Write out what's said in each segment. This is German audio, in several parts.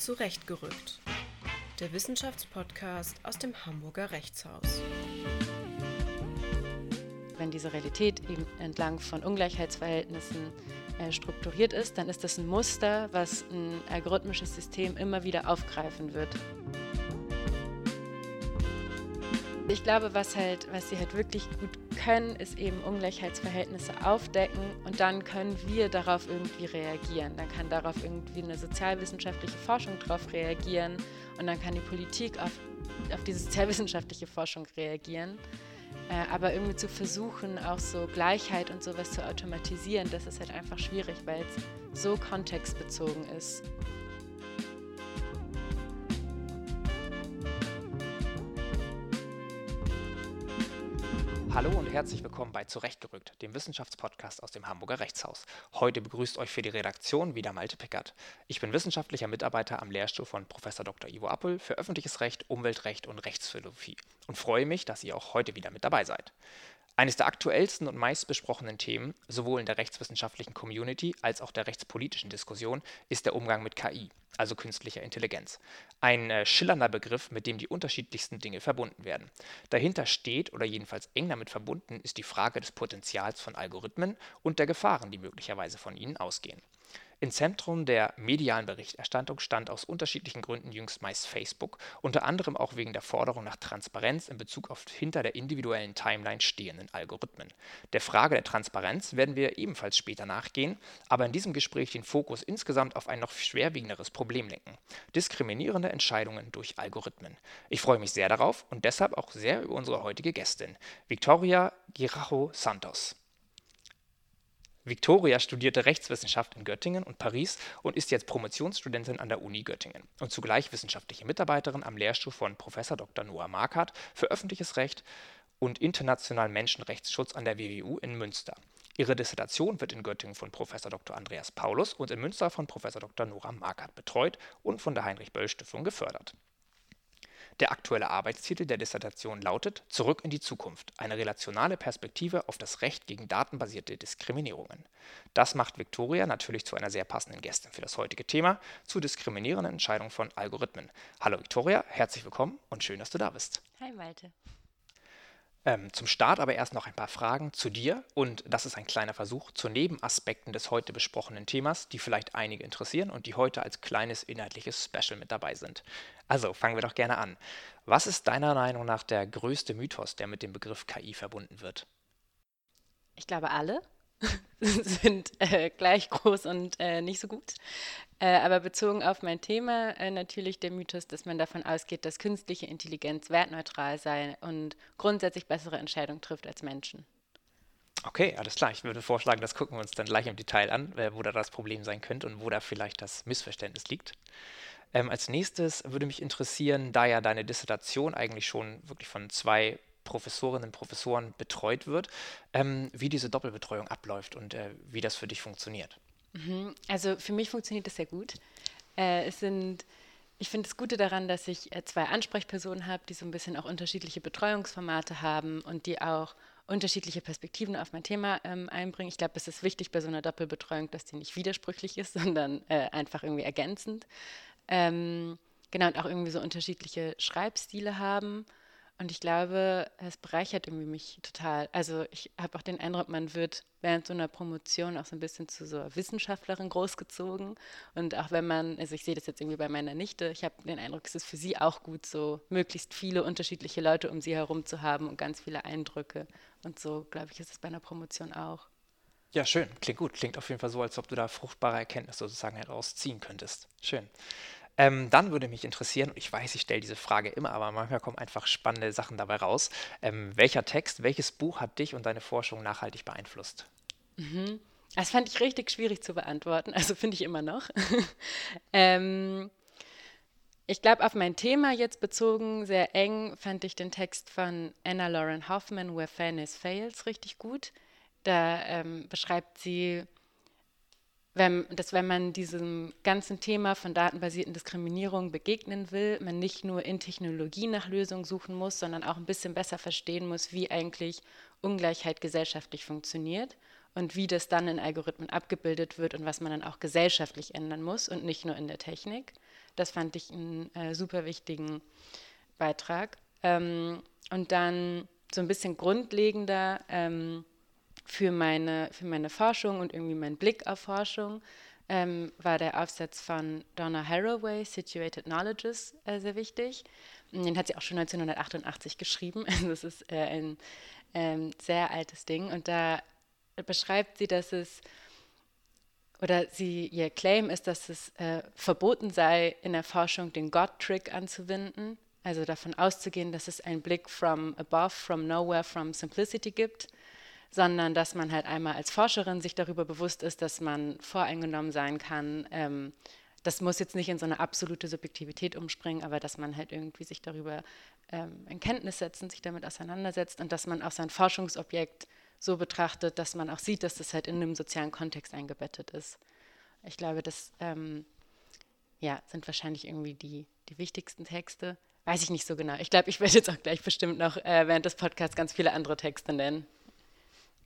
Zurechtgerückt. Der Wissenschaftspodcast aus dem Hamburger Rechtshaus. Wenn diese Realität eben entlang von Ungleichheitsverhältnissen äh, strukturiert ist, dann ist das ein Muster, was ein algorithmisches System immer wieder aufgreifen wird. Ich glaube, was halt, was sie halt wirklich gut können, ist eben Ungleichheitsverhältnisse aufdecken und dann können wir darauf irgendwie reagieren. Dann kann darauf irgendwie eine sozialwissenschaftliche Forschung darauf reagieren und dann kann die Politik auf, auf diese sozialwissenschaftliche Forschung reagieren. Äh, aber irgendwie zu versuchen, auch so Gleichheit und sowas zu automatisieren, das ist halt einfach schwierig, weil es so kontextbezogen ist. Hallo und herzlich willkommen bei Zurechtgerückt, dem Wissenschaftspodcast aus dem Hamburger Rechtshaus. Heute begrüßt euch für die Redaktion wieder Malte Pickert. Ich bin wissenschaftlicher Mitarbeiter am Lehrstuhl von Prof. Dr. Ivo Appel für öffentliches Recht, Umweltrecht und Rechtsphilosophie und freue mich, dass ihr auch heute wieder mit dabei seid. Eines der aktuellsten und meistbesprochenen Themen, sowohl in der rechtswissenschaftlichen Community als auch der rechtspolitischen Diskussion, ist der Umgang mit KI, also künstlicher Intelligenz. Ein äh, schillernder Begriff, mit dem die unterschiedlichsten Dinge verbunden werden. Dahinter steht, oder jedenfalls eng damit verbunden, ist die Frage des Potenzials von Algorithmen und der Gefahren, die möglicherweise von ihnen ausgehen. Im Zentrum der medialen Berichterstattung stand aus unterschiedlichen Gründen jüngst meist Facebook, unter anderem auch wegen der Forderung nach Transparenz in Bezug auf hinter der individuellen Timeline stehenden Algorithmen. Der Frage der Transparenz werden wir ebenfalls später nachgehen, aber in diesem Gespräch den Fokus insgesamt auf ein noch schwerwiegenderes Problem lenken: diskriminierende Entscheidungen durch Algorithmen. Ich freue mich sehr darauf und deshalb auch sehr über unsere heutige Gästin, Victoria Girajo Santos. Victoria studierte Rechtswissenschaft in Göttingen und Paris und ist jetzt Promotionsstudentin an der Uni Göttingen und zugleich wissenschaftliche Mitarbeiterin am Lehrstuhl von Prof. Dr. Noah Markert für öffentliches Recht und internationalen Menschenrechtsschutz an der WWU in Münster. Ihre Dissertation wird in Göttingen von Prof. Dr. Andreas Paulus und in Münster von Prof. Dr. Nora Markert betreut und von der Heinrich-Böll-Stiftung gefördert. Der aktuelle Arbeitstitel der Dissertation lautet Zurück in die Zukunft – Eine relationale Perspektive auf das Recht gegen datenbasierte Diskriminierungen. Das macht Viktoria natürlich zu einer sehr passenden Gästin für das heutige Thema, zu diskriminierenden Entscheidungen von Algorithmen. Hallo Viktoria, herzlich willkommen und schön, dass du da bist. Hi Malte. Ähm, zum Start aber erst noch ein paar Fragen zu dir und das ist ein kleiner Versuch zu Nebenaspekten des heute besprochenen Themas, die vielleicht einige interessieren und die heute als kleines inhaltliches Special mit dabei sind. Also fangen wir doch gerne an. Was ist deiner Meinung nach der größte Mythos, der mit dem Begriff KI verbunden wird? Ich glaube, alle sind äh, gleich groß und äh, nicht so gut. Äh, aber bezogen auf mein Thema äh, natürlich der Mythos, dass man davon ausgeht, dass künstliche Intelligenz wertneutral sei und grundsätzlich bessere Entscheidungen trifft als Menschen. Okay, alles klar. Ich würde vorschlagen, das gucken wir uns dann gleich im Detail an, äh, wo da das Problem sein könnte und wo da vielleicht das Missverständnis liegt. Ähm, als nächstes würde mich interessieren, da ja deine Dissertation eigentlich schon wirklich von zwei Professorinnen und Professoren betreut wird, ähm, wie diese Doppelbetreuung abläuft und äh, wie das für dich funktioniert. Mhm. Also für mich funktioniert das sehr gut. Äh, es sind, ich finde das Gute daran, dass ich äh, zwei Ansprechpersonen habe, die so ein bisschen auch unterschiedliche Betreuungsformate haben und die auch unterschiedliche Perspektiven auf mein Thema ähm, einbringen. Ich glaube, es ist wichtig bei so einer Doppelbetreuung, dass die nicht widersprüchlich ist, sondern äh, einfach irgendwie ergänzend. Ähm, genau, und auch irgendwie so unterschiedliche Schreibstile haben. Und ich glaube, es bereichert irgendwie mich total. Also ich habe auch den Eindruck, man wird während so einer Promotion auch so ein bisschen zu so einer Wissenschaftlerin großgezogen. Und auch wenn man, also ich sehe das jetzt irgendwie bei meiner Nichte, ich habe den Eindruck, es ist für sie auch gut, so möglichst viele unterschiedliche Leute um sie herum zu haben und ganz viele Eindrücke. Und so, glaube ich, ist es bei einer Promotion auch. Ja, schön. Klingt gut. Klingt auf jeden Fall so, als ob du da fruchtbare Erkenntnisse sozusagen herausziehen könntest. Schön. Ähm, dann würde mich interessieren, und ich weiß, ich stelle diese Frage immer, aber manchmal kommen einfach spannende Sachen dabei raus. Ähm, welcher Text, welches Buch hat dich und deine Forschung nachhaltig beeinflusst? Mhm. Das fand ich richtig schwierig zu beantworten, also finde ich immer noch. ähm, ich glaube, auf mein Thema jetzt bezogen, sehr eng, fand ich den Text von Anna Lauren Hoffman, Where Fairness Fails, richtig gut. Da ähm, beschreibt sie wenn, dass wenn man diesem ganzen Thema von datenbasierten Diskriminierung begegnen will, man nicht nur in Technologie nach Lösungen suchen muss, sondern auch ein bisschen besser verstehen muss, wie eigentlich Ungleichheit gesellschaftlich funktioniert und wie das dann in Algorithmen abgebildet wird und was man dann auch gesellschaftlich ändern muss und nicht nur in der Technik. Das fand ich einen äh, super wichtigen Beitrag. Ähm, und dann so ein bisschen grundlegender ähm, für, meine, für meine Forschung und irgendwie mein Blick auf Forschung ähm, war der Aufsatz von Donna Haraway, Situated Knowledges, äh, sehr wichtig. Den hat sie auch schon 1988 geschrieben. Also das ist äh, ein ähm, sehr altes Ding. Und da beschreibt sie, dass es, oder sie, ihr Claim ist, dass es äh, verboten sei, in der Forschung den God-Trick anzuwenden. Also davon auszugehen, dass es einen Blick from above, from nowhere, from simplicity gibt sondern dass man halt einmal als Forscherin sich darüber bewusst ist, dass man voreingenommen sein kann. Ähm, das muss jetzt nicht in so eine absolute Subjektivität umspringen, aber dass man halt irgendwie sich darüber ähm, in Kenntnis setzt und sich damit auseinandersetzt und dass man auch sein Forschungsobjekt so betrachtet, dass man auch sieht, dass das halt in einem sozialen Kontext eingebettet ist. Ich glaube, das ähm, ja, sind wahrscheinlich irgendwie die, die wichtigsten Texte. Weiß ich nicht so genau. Ich glaube, ich werde jetzt auch gleich bestimmt noch äh, während des Podcasts ganz viele andere Texte nennen.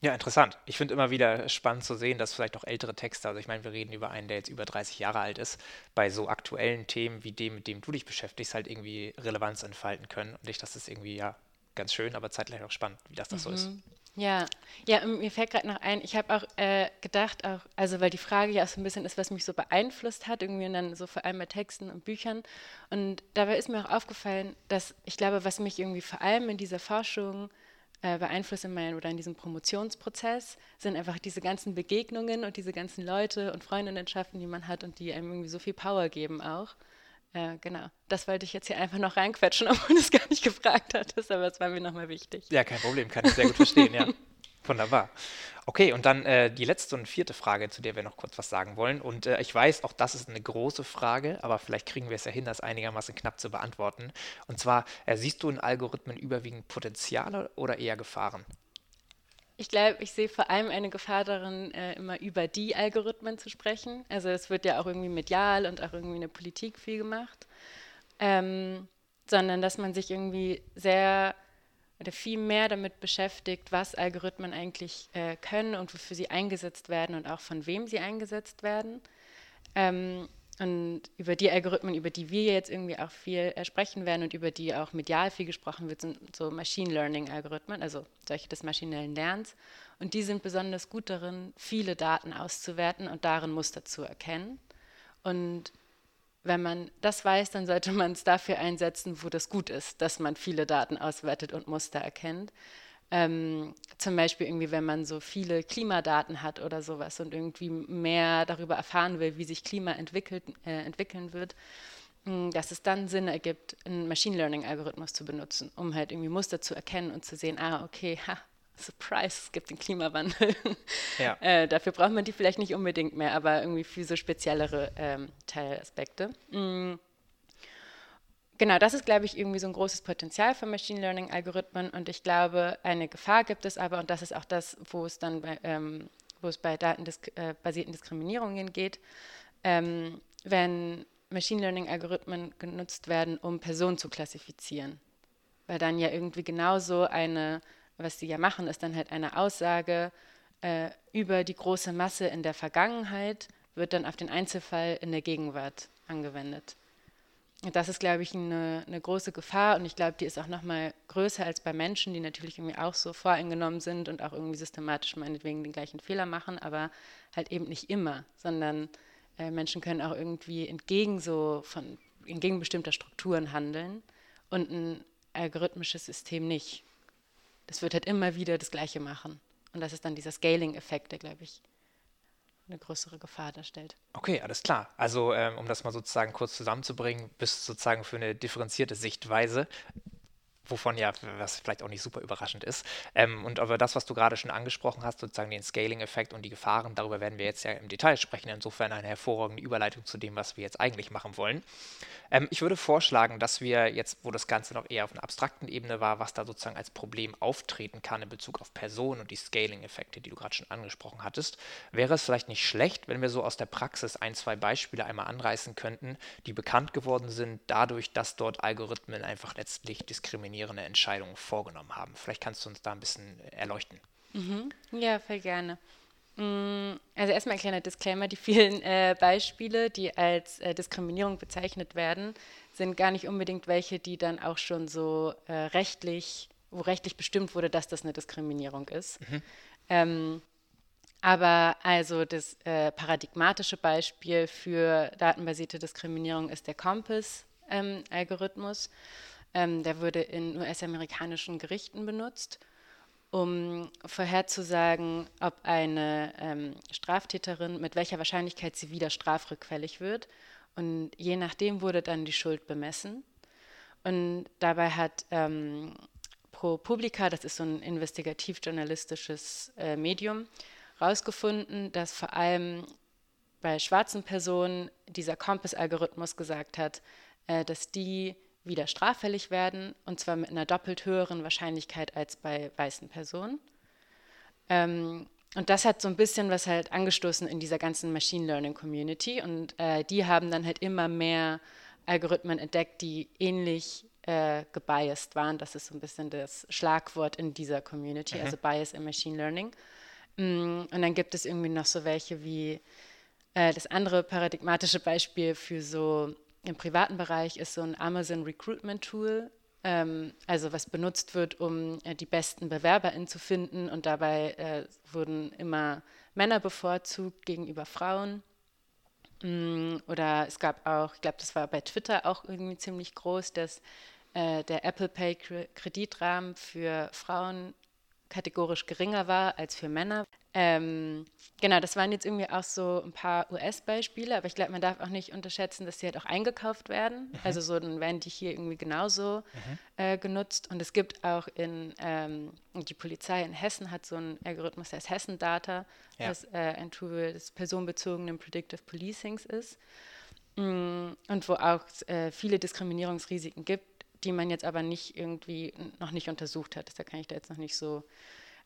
Ja, interessant. Ich finde immer wieder spannend zu sehen, dass vielleicht auch ältere Texte, also ich meine, wir reden über einen, der jetzt über 30 Jahre alt ist, bei so aktuellen Themen wie dem, mit dem du dich beschäftigst, halt irgendwie Relevanz entfalten können. Und ich, das ist irgendwie ja ganz schön, aber zeitgleich auch spannend, wie das, das mhm. so ist. Mhm. Ja, ja, mir fällt gerade noch ein, ich habe auch äh, gedacht, auch, also weil die Frage ja auch so ein bisschen ist, was mich so beeinflusst hat, irgendwie und dann so vor allem bei Texten und Büchern. Und dabei ist mir auch aufgefallen, dass ich glaube, was mich irgendwie vor allem in dieser Forschung äh, beeinflusst in meinem oder in diesem Promotionsprozess, sind einfach diese ganzen Begegnungen und diese ganzen Leute und Freundinnenschaften, die man hat und die einem irgendwie so viel Power geben auch. Äh, genau, das wollte ich jetzt hier einfach noch reinquetschen, obwohl du es gar nicht gefragt hattest, aber es war mir nochmal wichtig. Ja, kein Problem, kann ich sehr gut verstehen, ja. Wunderbar. Okay, und dann äh, die letzte und vierte Frage, zu der wir noch kurz was sagen wollen. Und äh, ich weiß, auch das ist eine große Frage, aber vielleicht kriegen wir es ja hin, das einigermaßen knapp zu beantworten. Und zwar, äh, siehst du in Algorithmen überwiegend Potenziale oder eher Gefahren? Ich glaube, ich sehe vor allem eine Gefahr darin, äh, immer über die Algorithmen zu sprechen. Also es wird ja auch irgendwie medial und auch irgendwie in der Politik viel gemacht. Ähm, sondern dass man sich irgendwie sehr oder viel mehr damit beschäftigt, was Algorithmen eigentlich äh, können und wofür sie eingesetzt werden und auch von wem sie eingesetzt werden. Ähm, und über die Algorithmen, über die wir jetzt irgendwie auch viel äh, sprechen werden und über die auch medial viel gesprochen wird, sind so Machine Learning-Algorithmen, also solche des maschinellen Lernens. Und die sind besonders gut darin, viele Daten auszuwerten und darin Muster zu erkennen. Und wenn man das weiß, dann sollte man es dafür einsetzen, wo das gut ist, dass man viele Daten auswertet und Muster erkennt. Ähm, zum Beispiel irgendwie, wenn man so viele Klimadaten hat oder sowas und irgendwie mehr darüber erfahren will, wie sich Klima entwickelt, äh, entwickeln wird, dass es dann Sinn ergibt, einen Machine Learning-Algorithmus zu benutzen, um halt irgendwie Muster zu erkennen und zu sehen, ah, okay, ha, Surprise, es gibt den Klimawandel. Ja. äh, dafür braucht man die vielleicht nicht unbedingt mehr, aber irgendwie für so speziellere ähm, Teilaspekte. Mhm. Genau, das ist, glaube ich, irgendwie so ein großes Potenzial für Machine Learning-Algorithmen und ich glaube, eine Gefahr gibt es aber, und das ist auch das, wo es dann bei, ähm, wo es bei datenbasierten äh, Diskriminierungen geht, ähm, wenn Machine Learning-Algorithmen genutzt werden, um Personen zu klassifizieren. Weil dann ja irgendwie genauso eine was sie ja machen, ist dann halt eine Aussage äh, über die große Masse in der Vergangenheit, wird dann auf den Einzelfall in der Gegenwart angewendet. Und das ist, glaube ich, eine, eine große Gefahr und ich glaube, die ist auch nochmal größer als bei Menschen, die natürlich irgendwie auch so voreingenommen sind und auch irgendwie systematisch meinetwegen den gleichen Fehler machen, aber halt eben nicht immer, sondern äh, Menschen können auch irgendwie entgegen so von entgegen bestimmter Strukturen handeln und ein algorithmisches System nicht das wird halt immer wieder das Gleiche machen. Und das ist dann dieser Scaling-Effekt, der, glaube ich, eine größere Gefahr darstellt. Okay, alles klar. Also, ähm, um das mal sozusagen kurz zusammenzubringen, bist sozusagen für eine differenzierte Sichtweise wovon ja, was vielleicht auch nicht super überraschend ist. Ähm, und aber das, was du gerade schon angesprochen hast, sozusagen den Scaling-Effekt und die Gefahren, darüber werden wir jetzt ja im Detail sprechen. Insofern eine hervorragende Überleitung zu dem, was wir jetzt eigentlich machen wollen. Ähm, ich würde vorschlagen, dass wir jetzt, wo das Ganze noch eher auf einer abstrakten Ebene war, was da sozusagen als Problem auftreten kann in Bezug auf Personen und die Scaling-Effekte, die du gerade schon angesprochen hattest, wäre es vielleicht nicht schlecht, wenn wir so aus der Praxis ein, zwei Beispiele einmal anreißen könnten, die bekannt geworden sind, dadurch, dass dort Algorithmen einfach letztlich diskriminieren diskriminierende Entscheidungen vorgenommen haben. Vielleicht kannst du uns da ein bisschen erleuchten. Mhm. Ja, voll gerne. Mm, also erstmal ein kleiner Disclaimer, die vielen äh, Beispiele, die als äh, Diskriminierung bezeichnet werden, sind gar nicht unbedingt welche, die dann auch schon so äh, rechtlich, wo rechtlich bestimmt wurde, dass das eine Diskriminierung ist. Mhm. Ähm, aber also das äh, paradigmatische Beispiel für datenbasierte Diskriminierung ist der Compass-Algorithmus. Ähm, ähm, der wurde in US-amerikanischen Gerichten benutzt um vorherzusagen, ob eine ähm, Straftäterin mit welcher Wahrscheinlichkeit sie wieder straffrückfällig wird. Und je nachdem wurde dann die Schuld bemessen. Und dabei hat ähm, ProPublica, das ist so ein investigativ-journalistisches äh, Medium, herausgefunden, dass vor allem bei schwarzen Personen dieser Compass-Algorithmus gesagt hat, äh, dass die wieder straffällig werden, und zwar mit einer doppelt höheren Wahrscheinlichkeit als bei weißen Personen. Ähm, und das hat so ein bisschen was halt angestoßen in dieser ganzen Machine Learning Community. Und äh, die haben dann halt immer mehr Algorithmen entdeckt, die ähnlich äh, gebiased waren. Das ist so ein bisschen das Schlagwort in dieser Community, mhm. also Bias in Machine Learning. Mm, und dann gibt es irgendwie noch so welche wie äh, das andere paradigmatische Beispiel für so im privaten Bereich ist so ein Amazon Recruitment Tool, ähm, also was benutzt wird, um äh, die besten BewerberInnen zu finden und dabei äh, wurden immer Männer bevorzugt gegenüber Frauen. Mm, oder es gab auch, ich glaube, das war bei Twitter auch irgendwie ziemlich groß, dass äh, der Apple Pay Kreditrahmen für Frauen kategorisch geringer war als für Männer. Ähm, genau, das waren jetzt irgendwie auch so ein paar US-Beispiele, aber ich glaube, man darf auch nicht unterschätzen, dass sie halt auch eingekauft werden. Mhm. Also so, dann werden die hier irgendwie genauso mhm. äh, genutzt. Und es gibt auch in, ähm, die Polizei in Hessen hat so einen Algorithmus, der heißt Hessen Data, ja. das äh, ein Tool des personenbezogenen Predictive Policings ist. Mm, und wo auch äh, viele Diskriminierungsrisiken gibt, die man jetzt aber nicht irgendwie noch nicht untersucht hat. Da kann ich da jetzt noch nicht so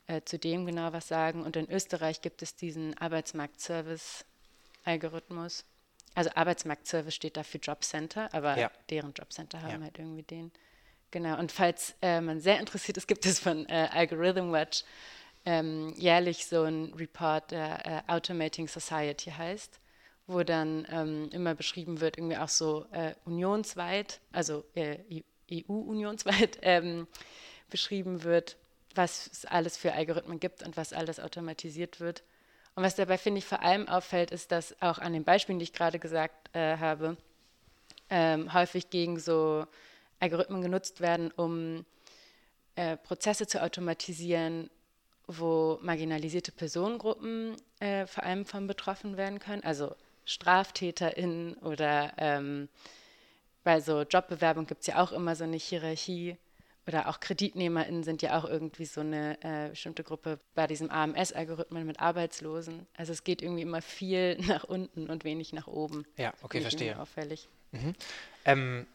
äh, zu dem genau was sagen. Und in Österreich gibt es diesen Arbeitsmarktservice-Algorithmus. Also Arbeitsmarktservice steht da für Jobcenter, aber ja. deren Jobcenter haben ja. halt irgendwie den. Genau, und falls äh, man sehr interessiert ist, gibt es von äh, Algorithm Watch ähm, jährlich so ein Report, der äh, Automating Society heißt, wo dann ähm, immer beschrieben wird, irgendwie auch so äh, unionsweit, also EU-unionsweit ähm, beschrieben wird, was es alles für Algorithmen gibt und was alles automatisiert wird. Und was dabei, finde ich, vor allem auffällt, ist, dass auch an den Beispielen, die ich gerade gesagt äh, habe, ähm, häufig gegen so Algorithmen genutzt werden, um äh, Prozesse zu automatisieren, wo marginalisierte Personengruppen äh, vor allem von betroffen werden können, also StraftäterInnen oder ähm, bei so Jobbewerbung gibt es ja auch immer so eine Hierarchie oder auch KreditnehmerInnen sind ja auch irgendwie so eine äh, bestimmte Gruppe bei diesem AMS-Algorithmen mit Arbeitslosen. Also es geht irgendwie immer viel nach unten und wenig nach oben. Ja, okay, verstehe. Auffällig. Mhm. Ähm,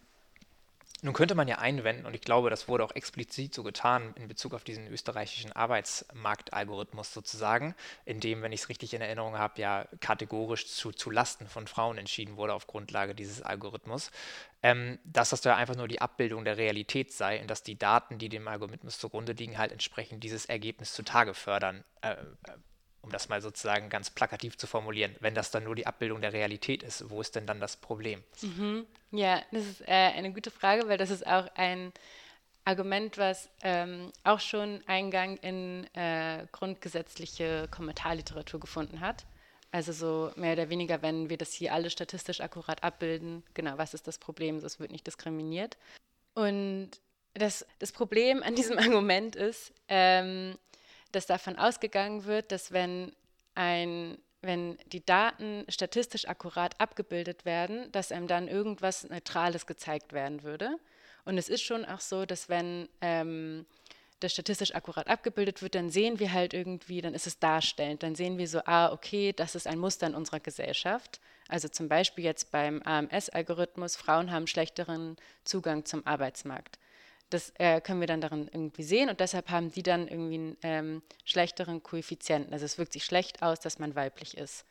nun könnte man ja einwenden, und ich glaube, das wurde auch explizit so getan in Bezug auf diesen österreichischen Arbeitsmarktalgorithmus sozusagen, in dem, wenn ich es richtig in Erinnerung habe, ja kategorisch zu, zu Lasten von Frauen entschieden wurde auf Grundlage dieses Algorithmus, ähm, dass das ja einfach nur die Abbildung der Realität sei und dass die Daten, die dem Algorithmus zugrunde liegen, halt entsprechend dieses Ergebnis zutage fördern. Äh um das mal sozusagen ganz plakativ zu formulieren, wenn das dann nur die Abbildung der Realität ist, wo ist denn dann das Problem? Mhm. Ja, das ist äh, eine gute Frage, weil das ist auch ein Argument, was ähm, auch schon Eingang in äh, grundgesetzliche Kommentarliteratur gefunden hat. Also so mehr oder weniger, wenn wir das hier alles statistisch akkurat abbilden, genau, was ist das Problem? Das wird nicht diskriminiert. Und das, das Problem an diesem Argument ist, ähm, dass davon ausgegangen wird, dass wenn ein wenn die Daten statistisch akkurat abgebildet werden, dass einem dann irgendwas Neutrales gezeigt werden würde. Und es ist schon auch so, dass wenn ähm, das statistisch akkurat abgebildet wird, dann sehen wir halt irgendwie, dann ist es darstellend, dann sehen wir so, ah, okay, das ist ein Muster in unserer Gesellschaft. Also zum Beispiel jetzt beim AMS-Algorithmus, Frauen haben schlechteren Zugang zum Arbeitsmarkt. Das äh, können wir dann darin irgendwie sehen und deshalb haben die dann irgendwie einen ähm, schlechteren Koeffizienten. Also es wirkt sich schlecht aus, dass man weiblich ist.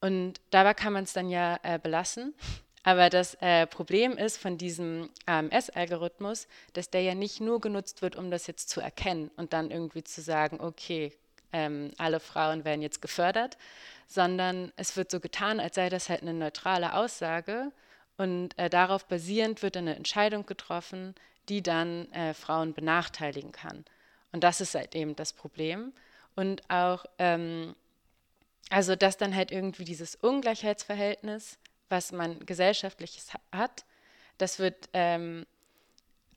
Und dabei kann man es dann ja äh, belassen. Aber das äh, Problem ist von diesem AMS-Algorithmus, dass der ja nicht nur genutzt wird, um das jetzt zu erkennen und dann irgendwie zu sagen, okay, ähm, alle Frauen werden jetzt gefördert, sondern es wird so getan, als sei das halt eine neutrale Aussage und äh, darauf basierend wird eine Entscheidung getroffen, die dann äh, Frauen benachteiligen kann. Und das ist halt eben das Problem. Und auch, ähm, also dass dann halt irgendwie dieses Ungleichheitsverhältnis, was man gesellschaftliches hat, das wird ähm,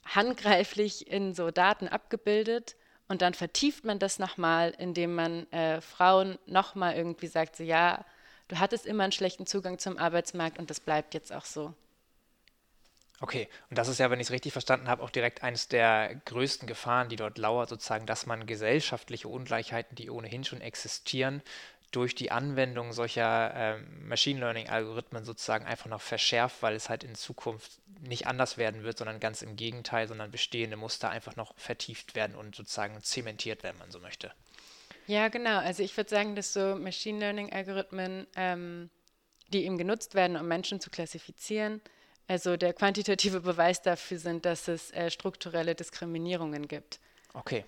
handgreiflich in so Daten abgebildet und dann vertieft man das nochmal, indem man äh, Frauen nochmal irgendwie sagt, so ja, du hattest immer einen schlechten Zugang zum Arbeitsmarkt und das bleibt jetzt auch so. Okay, und das ist ja, wenn ich es richtig verstanden habe, auch direkt eines der größten Gefahren, die dort lauert, sozusagen, dass man gesellschaftliche Ungleichheiten, die ohnehin schon existieren, durch die Anwendung solcher äh, Machine Learning-Algorithmen sozusagen einfach noch verschärft, weil es halt in Zukunft nicht anders werden wird, sondern ganz im Gegenteil, sondern bestehende Muster einfach noch vertieft werden und sozusagen zementiert, wenn man so möchte. Ja, genau. Also ich würde sagen, dass so Machine Learning-Algorithmen, ähm, die eben genutzt werden, um Menschen zu klassifizieren, also der quantitative Beweis dafür sind, dass es äh, strukturelle Diskriminierungen gibt. Okay.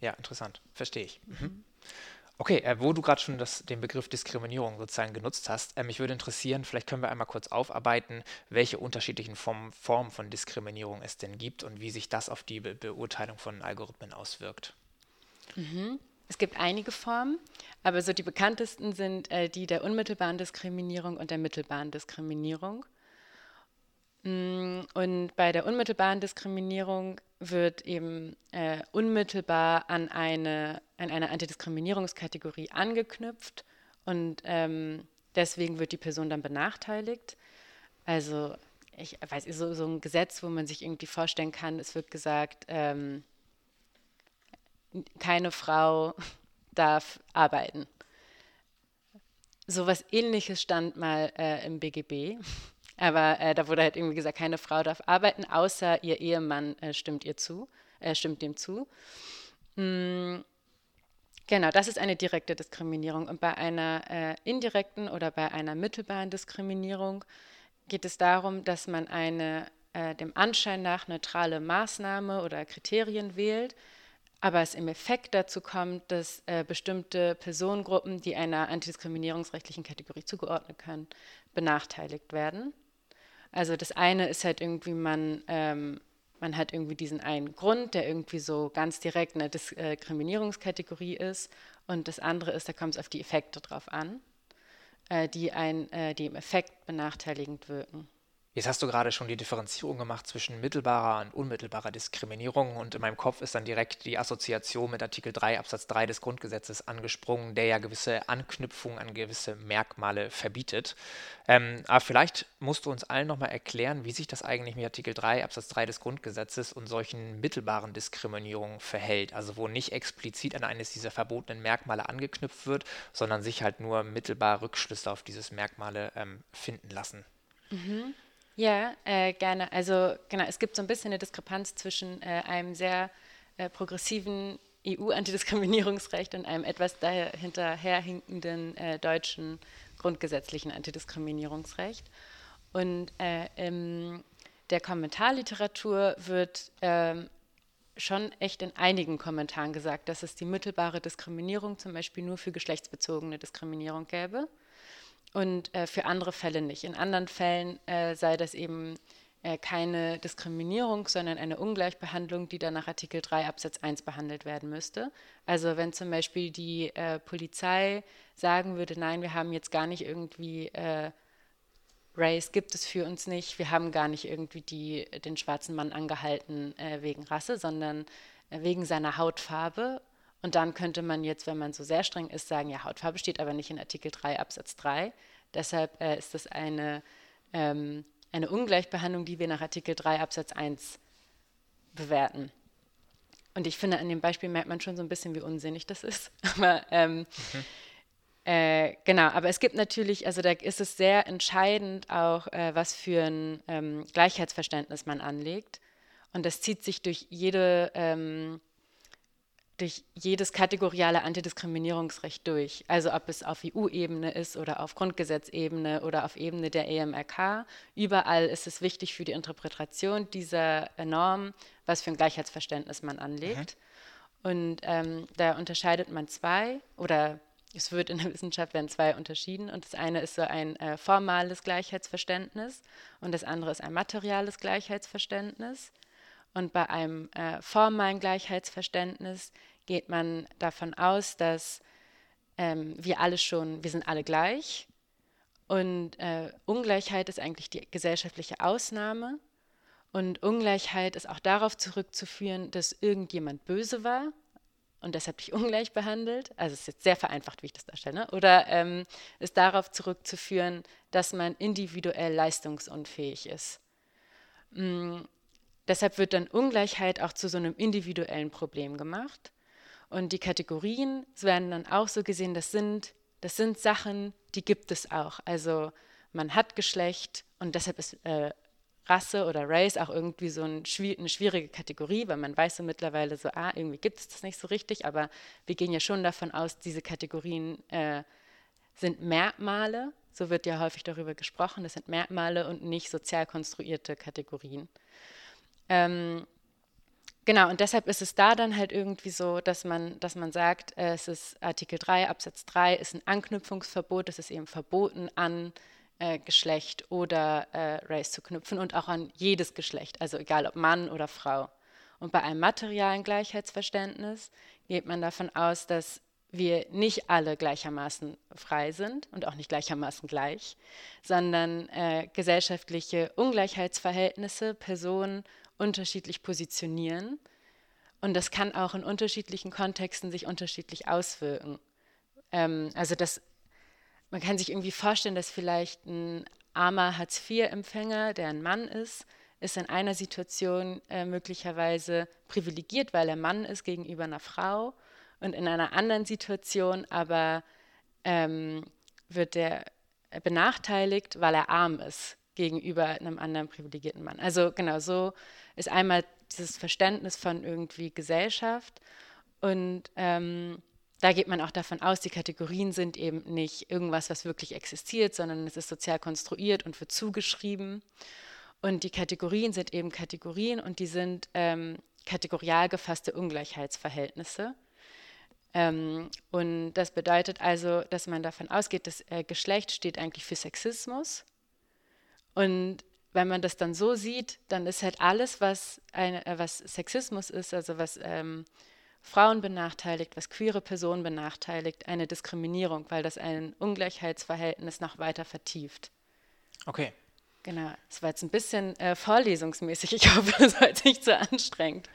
Ja, interessant. Verstehe ich. Mhm. Okay, äh, wo du gerade schon das, den Begriff Diskriminierung sozusagen genutzt hast, äh, mich würde interessieren, vielleicht können wir einmal kurz aufarbeiten, welche unterschiedlichen Formen, Formen von Diskriminierung es denn gibt und wie sich das auf die Be Beurteilung von Algorithmen auswirkt. Mhm. Es gibt einige Formen, aber so die bekanntesten sind äh, die der unmittelbaren Diskriminierung und der mittelbaren Diskriminierung. Mm, und bei der unmittelbaren Diskriminierung wird eben äh, unmittelbar an eine, an eine Antidiskriminierungskategorie angeknüpft und ähm, deswegen wird die Person dann benachteiligt. Also ich weiß so, so ein Gesetz, wo man sich irgendwie vorstellen kann, es wird gesagt, ähm, keine Frau darf arbeiten. So was ähnliches stand mal äh, im BGB. Aber äh, da wurde halt irgendwie gesagt, keine Frau darf arbeiten, außer ihr Ehemann äh, stimmt ihr zu, äh, stimmt dem zu. Mm, genau, das ist eine direkte Diskriminierung. Und bei einer äh, indirekten oder bei einer mittelbaren Diskriminierung geht es darum, dass man eine äh, dem Anschein nach neutrale Maßnahme oder Kriterien wählt, aber es im Effekt dazu kommt, dass äh, bestimmte Personengruppen, die einer antidiskriminierungsrechtlichen Kategorie zugeordnet können, benachteiligt werden. Also das eine ist halt irgendwie, man, ähm, man hat irgendwie diesen einen Grund, der irgendwie so ganz direkt eine Diskriminierungskategorie ist. Und das andere ist, da kommt es auf die Effekte drauf an, äh, die, ein, äh, die im Effekt benachteiligend wirken. Jetzt hast du gerade schon die Differenzierung gemacht zwischen mittelbarer und unmittelbarer Diskriminierung und in meinem Kopf ist dann direkt die Assoziation mit Artikel 3 Absatz 3 des Grundgesetzes angesprungen, der ja gewisse Anknüpfungen an gewisse Merkmale verbietet. Ähm, aber vielleicht musst du uns allen nochmal erklären, wie sich das eigentlich mit Artikel 3 Absatz 3 des Grundgesetzes und solchen mittelbaren Diskriminierungen verhält. Also wo nicht explizit an eines dieser verbotenen Merkmale angeknüpft wird, sondern sich halt nur mittelbar Rückschlüsse auf dieses Merkmale ähm, finden lassen. Mhm. Ja, äh, gerne. Also genau, es gibt so ein bisschen eine Diskrepanz zwischen äh, einem sehr äh, progressiven EU-Antidiskriminierungsrecht und einem etwas dahinterherhinkenden äh, deutschen grundgesetzlichen Antidiskriminierungsrecht. Und äh, in der Kommentarliteratur wird ähm, schon echt in einigen Kommentaren gesagt, dass es die mittelbare Diskriminierung zum Beispiel nur für geschlechtsbezogene Diskriminierung gäbe und äh, für andere Fälle nicht. In anderen Fällen äh, sei das eben äh, keine Diskriminierung, sondern eine Ungleichbehandlung, die dann nach Artikel 3 Absatz 1 behandelt werden müsste. Also wenn zum Beispiel die äh, Polizei sagen würde, nein, wir haben jetzt gar nicht irgendwie äh, Race gibt es für uns nicht, wir haben gar nicht irgendwie die, den schwarzen Mann angehalten äh, wegen Rasse, sondern wegen seiner Hautfarbe und dann könnte man jetzt, wenn man so sehr streng ist, sagen, ja, Hautfarbe steht aber nicht in Artikel 3 Absatz 3. Deshalb äh, ist das eine, ähm, eine Ungleichbehandlung, die wir nach Artikel 3 Absatz 1 bewerten. Und ich finde, an dem Beispiel merkt man schon so ein bisschen, wie unsinnig das ist. Aber ähm, mhm. äh, genau, aber es gibt natürlich, also da ist es sehr entscheidend auch, äh, was für ein ähm, Gleichheitsverständnis man anlegt. Und das zieht sich durch jede ähm, durch jedes kategoriale Antidiskriminierungsrecht durch. Also ob es auf EU-Ebene ist oder auf Grundgesetzebene oder auf Ebene der EMRK. Überall ist es wichtig für die Interpretation dieser Norm, was für ein Gleichheitsverständnis man anlegt. Mhm. Und ähm, da unterscheidet man zwei oder es wird in der Wissenschaft werden zwei unterschieden und das eine ist so ein äh, formales Gleichheitsverständnis und das andere ist ein materiales Gleichheitsverständnis. Und bei einem äh, formalen Gleichheitsverständnis geht man davon aus, dass ähm, wir alle schon, wir sind alle gleich und äh, Ungleichheit ist eigentlich die gesellschaftliche Ausnahme und Ungleichheit ist auch darauf zurückzuführen, dass irgendjemand böse war und deshalb dich ungleich behandelt. Also es ist jetzt sehr vereinfacht, wie ich das darstelle. Ne? Oder ähm, ist darauf zurückzuführen, dass man individuell leistungsunfähig ist. Mm, deshalb wird dann Ungleichheit auch zu so einem individuellen Problem gemacht. Und die Kategorien werden dann auch so gesehen, das sind, das sind Sachen, die gibt es auch. Also man hat Geschlecht und deshalb ist äh, Rasse oder Race auch irgendwie so ein, eine schwierige Kategorie, weil man weiß so mittlerweile so, ah, irgendwie gibt es das nicht so richtig, aber wir gehen ja schon davon aus, diese Kategorien äh, sind Merkmale, so wird ja häufig darüber gesprochen, das sind Merkmale und nicht sozial konstruierte Kategorien. Ähm, genau, und deshalb ist es da dann halt irgendwie so, dass man, dass man sagt, äh, es ist Artikel 3, Absatz 3 ist ein Anknüpfungsverbot, es ist eben verboten an äh, Geschlecht oder äh, Race zu knüpfen und auch an jedes Geschlecht, also egal ob Mann oder Frau. Und bei einem materialen Gleichheitsverständnis geht man davon aus, dass wir nicht alle gleichermaßen frei sind und auch nicht gleichermaßen gleich, sondern äh, gesellschaftliche Ungleichheitsverhältnisse Personen unterschiedlich positionieren. Und das kann auch in unterschiedlichen Kontexten sich unterschiedlich auswirken. Ähm, also das man kann sich irgendwie vorstellen, dass vielleicht ein armer Hartz-IV-Empfänger, der ein Mann ist, ist in einer Situation äh, möglicherweise privilegiert, weil er Mann ist gegenüber einer Frau und in einer anderen Situation aber ähm, wird er benachteiligt, weil er arm ist gegenüber einem anderen privilegierten Mann. Also genau so ist einmal dieses Verständnis von irgendwie Gesellschaft und ähm, da geht man auch davon aus, die Kategorien sind eben nicht irgendwas, was wirklich existiert, sondern es ist sozial konstruiert und wird zugeschrieben. Und die Kategorien sind eben Kategorien und die sind ähm, kategorial gefasste Ungleichheitsverhältnisse. Ähm, und das bedeutet also, dass man davon ausgeht, dass äh, Geschlecht steht eigentlich für Sexismus. Und wenn man das dann so sieht, dann ist halt alles, was, eine, äh, was Sexismus ist, also was ähm, Frauen benachteiligt, was queere Personen benachteiligt, eine Diskriminierung, weil das ein Ungleichheitsverhältnis noch weiter vertieft. Okay. Genau, es war jetzt ein bisschen äh, vorlesungsmäßig. Ich hoffe, es war jetzt nicht so anstrengend.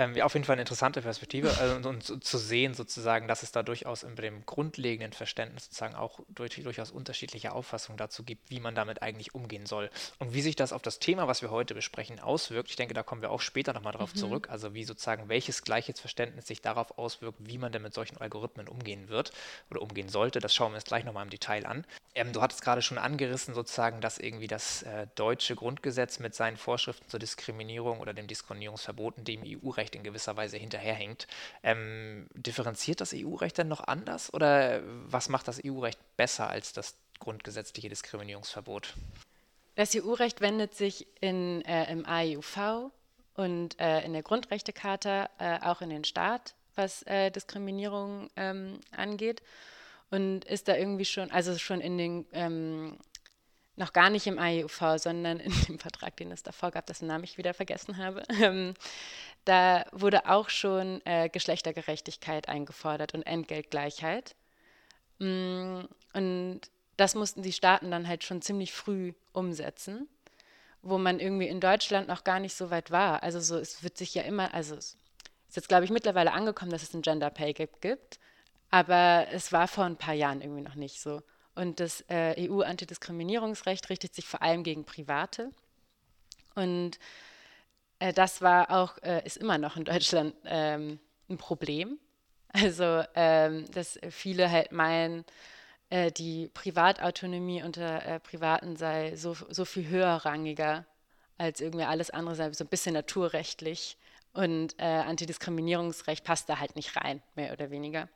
Ähm, ja, auf jeden Fall eine interessante Perspektive also, und, und, zu sehen sozusagen, dass es da durchaus in dem grundlegenden Verständnis sozusagen auch durch, durchaus unterschiedliche Auffassungen dazu gibt, wie man damit eigentlich umgehen soll und wie sich das auf das Thema, was wir heute besprechen, auswirkt. Ich denke, da kommen wir auch später nochmal drauf mhm. zurück, also wie sozusagen welches Gleichheitsverständnis sich darauf auswirkt, wie man denn mit solchen Algorithmen umgehen wird oder umgehen sollte. Das schauen wir uns gleich nochmal im Detail an. Ähm, du hattest gerade schon angerissen sozusagen, dass irgendwie das äh, deutsche Grundgesetz mit seinen Vorschriften zur Diskriminierung oder dem Diskriminierungsverboten dem EU-Recht EU-Recht in gewisser Weise hinterherhängt. Ähm, differenziert das EU-Recht denn noch anders oder was macht das EU-Recht besser als das grundgesetzliche Diskriminierungsverbot? Das EU-Recht wendet sich in, äh, im AEUV und äh, in der Grundrechtecharta äh, auch in den Staat, was äh, Diskriminierung ähm, angeht und ist da irgendwie schon, also schon in den ähm, noch gar nicht im AEUV, sondern in dem Vertrag, den es davor gab, dessen Namen ich wieder vergessen habe, ähm, da wurde auch schon äh, Geschlechtergerechtigkeit eingefordert und Entgeltgleichheit. Mm, und das mussten die Staaten dann halt schon ziemlich früh umsetzen, wo man irgendwie in Deutschland noch gar nicht so weit war. Also so, es wird sich ja immer, also es ist jetzt, glaube ich, mittlerweile angekommen, dass es ein Gender Pay Gap gibt, aber es war vor ein paar Jahren irgendwie noch nicht so. Und das äh, EU-Antidiskriminierungsrecht richtet sich vor allem gegen Private. Und äh, das war auch, äh, ist immer noch in Deutschland ähm, ein Problem. Also, ähm, dass viele halt meinen, äh, die Privatautonomie unter äh, Privaten sei so, so viel höherrangiger als irgendwie alles andere, sei so ein bisschen naturrechtlich. Und äh, Antidiskriminierungsrecht passt da halt nicht rein, mehr oder weniger.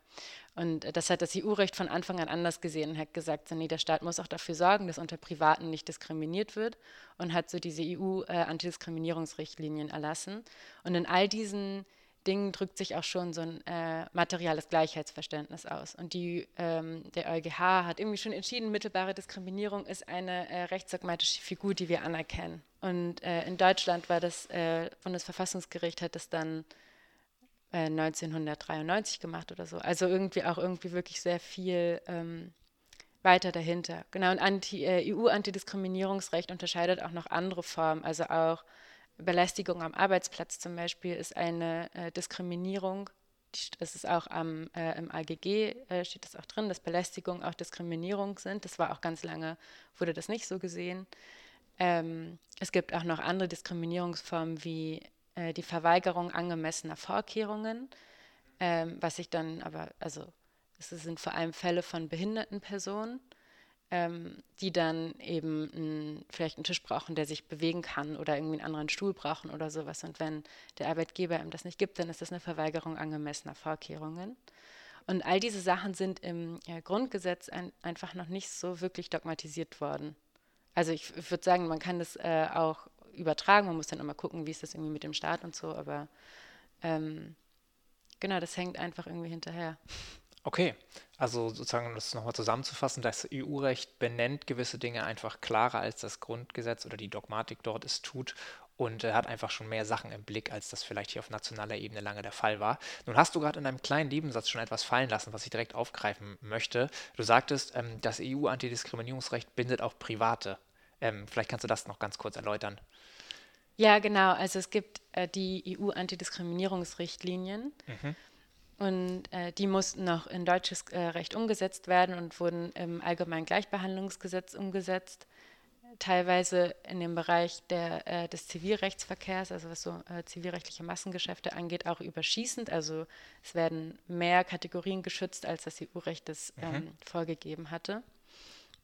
Und das hat das EU-Recht von Anfang an anders gesehen und hat gesagt, so, nee, der Staat muss auch dafür sorgen, dass unter Privaten nicht diskriminiert wird und hat so diese EU-Antidiskriminierungsrichtlinien äh, erlassen. Und in all diesen Dingen drückt sich auch schon so ein äh, materiales Gleichheitsverständnis aus. Und die, ähm, der EuGH hat irgendwie schon entschieden, mittelbare Diskriminierung ist eine äh, rechtsdogmatische Figur, die wir anerkennen. Und äh, in Deutschland war das äh, Bundesverfassungsgericht hat das dann 1993 äh, gemacht oder so. Also irgendwie auch irgendwie wirklich sehr viel ähm, weiter dahinter. Genau, und Anti, äh, EU-Antidiskriminierungsrecht unterscheidet auch noch andere Formen, also auch Belästigung am Arbeitsplatz zum Beispiel ist eine äh, Diskriminierung. Das ist auch am, äh, im AGG, äh, steht das auch drin, dass Belästigung auch Diskriminierung sind. Das war auch ganz lange, wurde das nicht so gesehen. Ähm, es gibt auch noch andere Diskriminierungsformen wie äh, die Verweigerung angemessener Vorkehrungen, ähm, was sich dann aber, also es sind vor allem Fälle von behinderten Personen, ähm, die dann eben ein, vielleicht einen Tisch brauchen, der sich bewegen kann oder irgendwie einen anderen Stuhl brauchen oder sowas. Und wenn der Arbeitgeber ihm das nicht gibt, dann ist das eine Verweigerung angemessener Vorkehrungen. Und all diese Sachen sind im ja, Grundgesetz ein, einfach noch nicht so wirklich dogmatisiert worden. Also ich, ich würde sagen, man kann das äh, auch übertragen, man muss dann immer gucken, wie ist das irgendwie mit dem Staat und so, aber ähm, genau, das hängt einfach irgendwie hinterher. Okay, also sozusagen, um das nochmal zusammenzufassen, das EU-Recht benennt gewisse Dinge einfach klarer, als das Grundgesetz oder die Dogmatik dort es tut und äh, hat einfach schon mehr Sachen im Blick, als das vielleicht hier auf nationaler Ebene lange der Fall war. Nun hast du gerade in einem kleinen Nebensatz schon etwas fallen lassen, was ich direkt aufgreifen möchte. Du sagtest, ähm, das EU-Antidiskriminierungsrecht bindet auch Private. Ähm, vielleicht kannst du das noch ganz kurz erläutern. Ja, genau. Also es gibt äh, die EU-Antidiskriminierungsrichtlinien. Mhm. Und äh, die mussten noch in deutsches äh, Recht umgesetzt werden und wurden im Allgemeinen Gleichbehandlungsgesetz umgesetzt. Teilweise in dem Bereich der, äh, des Zivilrechtsverkehrs, also was so äh, zivilrechtliche Massengeschäfte angeht, auch überschießend. Also es werden mehr Kategorien geschützt, als das EU-Recht es mhm. ähm, vorgegeben hatte.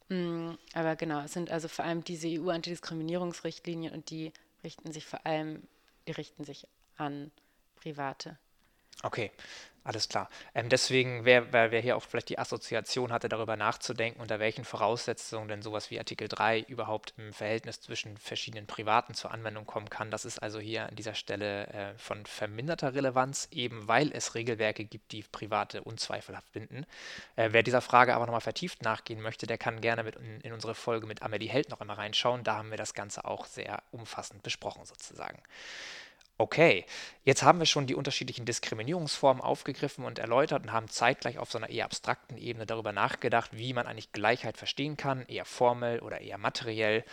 Mm, aber genau, es sind also vor allem diese EU-Antidiskriminierungsrichtlinien und die richten sich vor allem, die richten sich an Private. Okay, alles klar. Ähm, deswegen, wer, wer, wer hier auch vielleicht die Assoziation hatte, darüber nachzudenken, unter welchen Voraussetzungen denn sowas wie Artikel 3 überhaupt im Verhältnis zwischen verschiedenen Privaten zur Anwendung kommen kann, das ist also hier an dieser Stelle äh, von verminderter Relevanz, eben weil es Regelwerke gibt, die Private unzweifelhaft binden. Äh, wer dieser Frage aber nochmal vertieft nachgehen möchte, der kann gerne mit in, in unsere Folge mit Amelie Held noch einmal reinschauen. Da haben wir das Ganze auch sehr umfassend besprochen sozusagen. Okay, jetzt haben wir schon die unterschiedlichen Diskriminierungsformen aufgegriffen und erläutert und haben zeitgleich auf so einer eher abstrakten Ebene darüber nachgedacht, wie man eigentlich Gleichheit verstehen kann, eher formell oder eher materiell.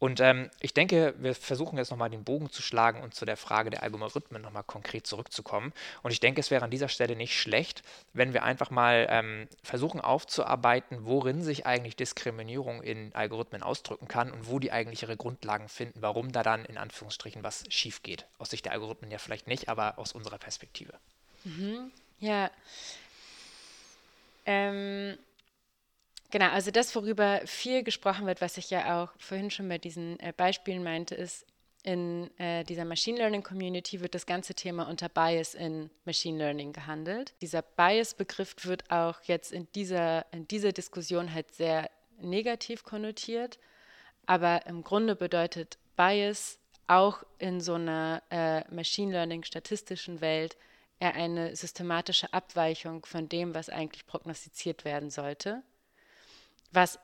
Und ähm, ich denke, wir versuchen jetzt nochmal den Bogen zu schlagen und zu der Frage der Algorithmen nochmal konkret zurückzukommen. Und ich denke, es wäre an dieser Stelle nicht schlecht, wenn wir einfach mal ähm, versuchen aufzuarbeiten, worin sich eigentlich Diskriminierung in Algorithmen ausdrücken kann und wo die eigentlich ihre Grundlagen finden, warum da dann in Anführungsstrichen was schief geht. Aus Sicht der Algorithmen ja vielleicht nicht, aber aus unserer Perspektive. Mhm. Ja. Ähm, Genau, also das, worüber viel gesprochen wird, was ich ja auch vorhin schon bei diesen äh, Beispielen meinte, ist, in äh, dieser Machine Learning Community wird das ganze Thema unter Bias in Machine Learning gehandelt. Dieser Bias-Begriff wird auch jetzt in dieser, in dieser Diskussion halt sehr negativ konnotiert, aber im Grunde bedeutet Bias auch in so einer äh, Machine Learning statistischen Welt eher eine systematische Abweichung von dem, was eigentlich prognostiziert werden sollte was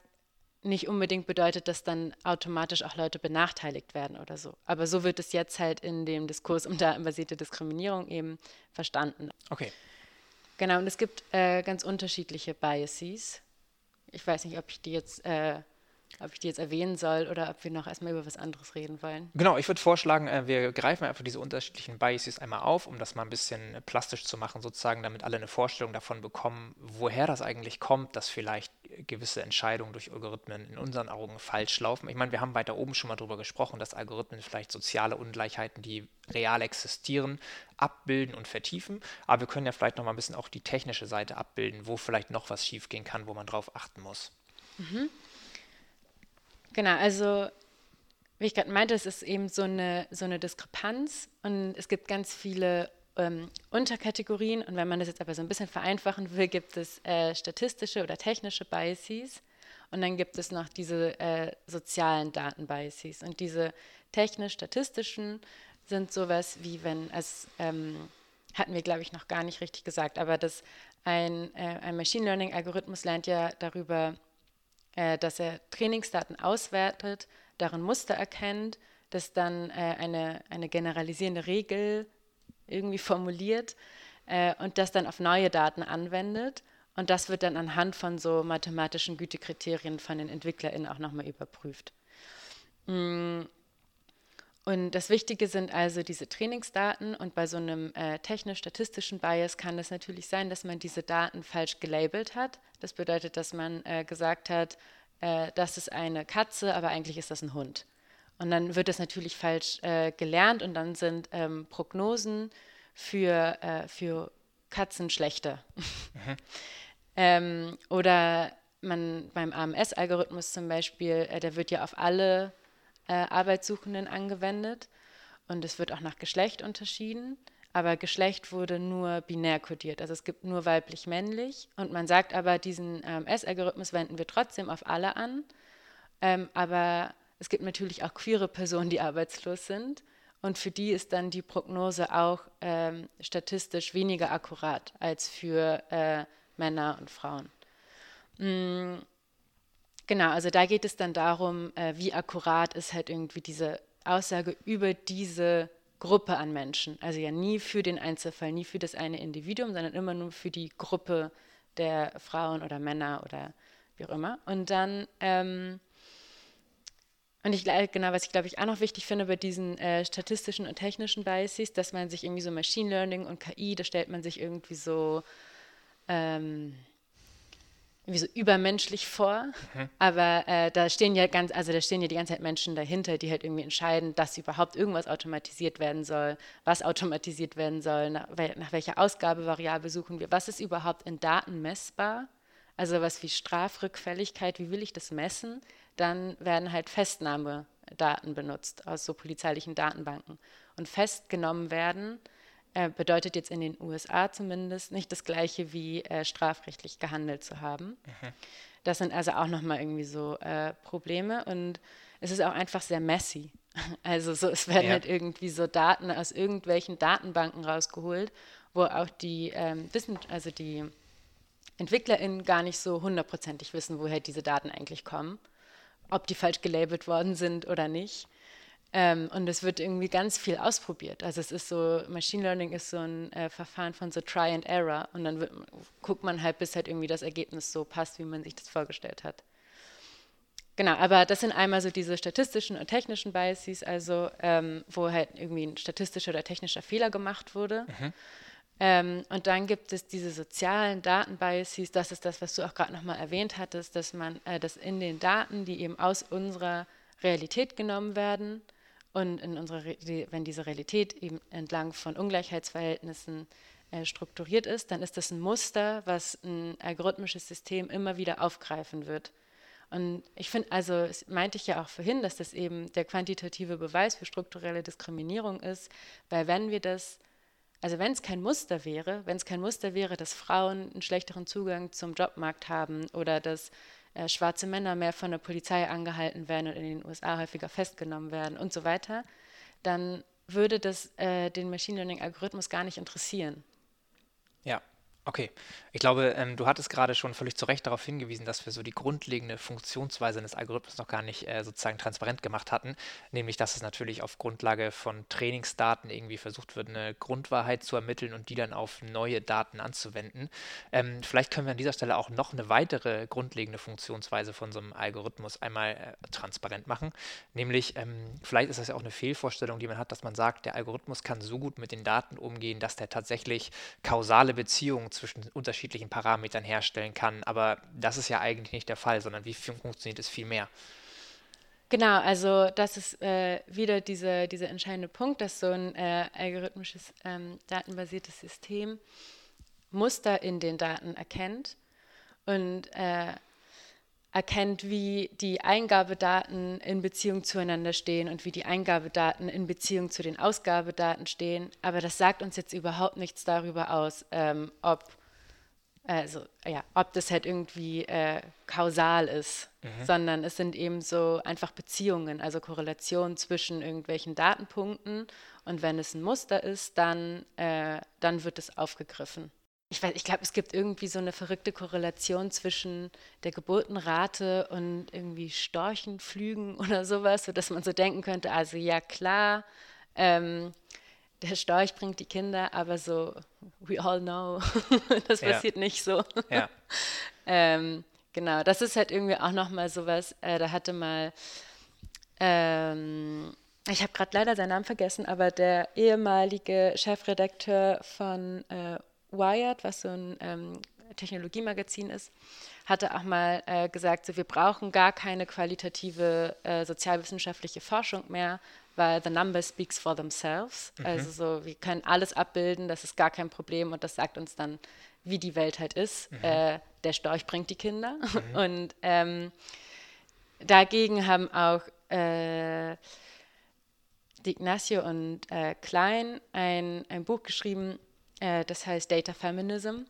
nicht unbedingt bedeutet, dass dann automatisch auch Leute benachteiligt werden oder so. Aber so wird es jetzt halt in dem Diskurs um datenbasierte Diskriminierung eben verstanden. Okay. Genau, und es gibt äh, ganz unterschiedliche Biases. Ich weiß nicht, ob ich die jetzt äh, ob ich die jetzt erwähnen soll oder ob wir noch erstmal über was anderes reden wollen. Genau, ich würde vorschlagen, äh, wir greifen einfach diese unterschiedlichen Biases einmal auf, um das mal ein bisschen plastisch zu machen, sozusagen, damit alle eine Vorstellung davon bekommen, woher das eigentlich kommt, dass vielleicht gewisse Entscheidungen durch Algorithmen in unseren Augen falsch laufen. Ich meine, wir haben weiter oben schon mal darüber gesprochen, dass Algorithmen vielleicht soziale Ungleichheiten, die real existieren, abbilden und vertiefen. Aber wir können ja vielleicht noch mal ein bisschen auch die technische Seite abbilden, wo vielleicht noch was schiefgehen kann, wo man drauf achten muss. Mhm. Genau, also wie ich gerade meinte, es ist eben so eine, so eine Diskrepanz und es gibt ganz viele ähm, Unterkategorien und wenn man das jetzt aber so ein bisschen vereinfachen will, gibt es äh, statistische oder technische Biases und dann gibt es noch diese äh, sozialen Datenbiases und diese technisch-statistischen sind sowas wie wenn es ähm, hatten wir, glaube ich, noch gar nicht richtig gesagt, aber das ein, äh, ein Machine Learning-Algorithmus lernt ja darüber, äh, dass er Trainingsdaten auswertet, darin Muster erkennt, das dann äh, eine, eine generalisierende Regel irgendwie formuliert äh, und das dann auf neue Daten anwendet. Und das wird dann anhand von so mathematischen Gütekriterien von den EntwicklerInnen auch nochmal überprüft. Mm. Und das Wichtige sind also diese Trainingsdaten und bei so einem äh, technisch-statistischen Bias kann es natürlich sein, dass man diese Daten falsch gelabelt hat. Das bedeutet, dass man äh, gesagt hat, äh, das ist eine Katze, aber eigentlich ist das ein Hund. Und dann wird das natürlich falsch äh, gelernt und dann sind ähm, Prognosen für, äh, für Katzen schlechter. Mhm. ähm, oder man beim AMS-Algorithmus zum Beispiel, äh, der wird ja auf alle äh, Arbeitssuchenden angewendet und es wird auch nach Geschlecht unterschieden. Aber Geschlecht wurde nur binär kodiert, also es gibt nur weiblich-männlich. Und man sagt aber, diesen AMS-Algorithmus wenden wir trotzdem auf alle an. Ähm, aber es gibt natürlich auch queere Personen, die arbeitslos sind. Und für die ist dann die Prognose auch ähm, statistisch weniger akkurat als für äh, Männer und Frauen. Mm, genau, also da geht es dann darum, äh, wie akkurat ist halt irgendwie diese Aussage über diese Gruppe an Menschen. Also ja nie für den Einzelfall, nie für das eine Individuum, sondern immer nur für die Gruppe der Frauen oder Männer oder wie auch immer. Und dann ähm, und ich genau, was ich glaube ich auch noch wichtig finde bei diesen äh, statistischen und technischen Biases, dass man sich irgendwie so Machine Learning und KI, da stellt man sich irgendwie so ähm, irgendwie so übermenschlich vor. Mhm. Aber äh, da stehen ja ganz, also da stehen ja die ganze Zeit Menschen dahinter, die halt irgendwie entscheiden, dass überhaupt irgendwas automatisiert werden soll, was automatisiert werden soll, nach, nach welcher Ausgabevariable suchen wir, was ist überhaupt in Daten messbar. Also was wie Strafrückfälligkeit, wie will ich das messen? dann werden halt Festnahmedaten benutzt aus so polizeilichen Datenbanken. Und festgenommen werden äh, bedeutet jetzt in den USA zumindest nicht das gleiche wie äh, strafrechtlich gehandelt zu haben. Mhm. Das sind also auch nochmal irgendwie so äh, Probleme und es ist auch einfach sehr messy. Also so, es werden ja. halt irgendwie so Daten aus irgendwelchen Datenbanken rausgeholt, wo auch die ähm, Wissen, also die EntwicklerInnen gar nicht so hundertprozentig wissen, woher diese Daten eigentlich kommen ob die falsch gelabelt worden sind oder nicht. Ähm, und es wird irgendwie ganz viel ausprobiert. Also es ist so, Machine Learning ist so ein äh, Verfahren von so Try and Error und dann wird, guckt man halt, bis halt irgendwie das Ergebnis so passt, wie man sich das vorgestellt hat. Genau, aber das sind einmal so diese statistischen und technischen Biases, also ähm, wo halt irgendwie ein statistischer oder technischer Fehler gemacht wurde. Mhm. Ähm, und dann gibt es diese sozialen Datenbiases, das ist das, was du auch gerade nochmal erwähnt hattest, dass man, äh, dass in den Daten, die eben aus unserer Realität genommen werden und in unserer, wenn diese Realität eben entlang von Ungleichheitsverhältnissen äh, strukturiert ist, dann ist das ein Muster, was ein algorithmisches System immer wieder aufgreifen wird. Und ich finde, also das meinte ich ja auch vorhin, dass das eben der quantitative Beweis für strukturelle Diskriminierung ist, weil wenn wir das also wenn es kein Muster wäre, wenn es kein Muster wäre, dass Frauen einen schlechteren Zugang zum Jobmarkt haben oder dass äh, schwarze Männer mehr von der Polizei angehalten werden und in den USA häufiger festgenommen werden und so weiter, dann würde das äh, den Machine Learning-Algorithmus gar nicht interessieren. Ja, Okay, ich glaube, ähm, du hattest gerade schon völlig zu Recht darauf hingewiesen, dass wir so die grundlegende Funktionsweise des Algorithmus noch gar nicht äh, sozusagen transparent gemacht hatten, nämlich dass es natürlich auf Grundlage von Trainingsdaten irgendwie versucht wird, eine Grundwahrheit zu ermitteln und die dann auf neue Daten anzuwenden. Ähm, vielleicht können wir an dieser Stelle auch noch eine weitere grundlegende Funktionsweise von so einem Algorithmus einmal äh, transparent machen, nämlich ähm, vielleicht ist das ja auch eine Fehlvorstellung, die man hat, dass man sagt, der Algorithmus kann so gut mit den Daten umgehen, dass der tatsächlich kausale Beziehungen zwischen unterschiedlichen Parametern herstellen kann. Aber das ist ja eigentlich nicht der Fall, sondern wie funktioniert es viel mehr? Genau, also das ist äh, wieder dieser diese entscheidende Punkt, dass so ein äh, algorithmisches ähm, datenbasiertes System Muster in den Daten erkennt und äh, erkennt, wie die Eingabedaten in Beziehung zueinander stehen und wie die Eingabedaten in Beziehung zu den Ausgabedaten stehen. Aber das sagt uns jetzt überhaupt nichts darüber aus, ähm, ob also ja, ob das halt irgendwie äh, kausal ist, mhm. sondern es sind eben so einfach Beziehungen, also Korrelationen zwischen irgendwelchen Datenpunkten und wenn es ein Muster ist, dann, äh, dann wird es aufgegriffen. Ich, ich glaube, es gibt irgendwie so eine verrückte Korrelation zwischen der Geburtenrate und irgendwie Storchenflügen oder sowas, sodass man so denken könnte, also ja klar, ähm, der Storch bringt die Kinder, aber so, we all know, das ja. passiert nicht so. Ja. ähm, genau, das ist halt irgendwie auch nochmal sowas, äh, da hatte mal, ähm, ich habe gerade leider seinen Namen vergessen, aber der ehemalige Chefredakteur von äh, Wired, was so ein ähm, Technologiemagazin ist, hatte auch mal äh, gesagt, so, wir brauchen gar keine qualitative äh, sozialwissenschaftliche Forschung mehr, weil the number speaks for themselves. Mhm. Also so, wir können alles abbilden, das ist gar kein Problem und das sagt uns dann, wie die Welt halt ist. Mhm. Äh, der Storch bringt die Kinder. Mhm. Und ähm, dagegen haben auch äh, Ignacio und äh, Klein ein, ein Buch geschrieben, äh, das heißt Data Feminism.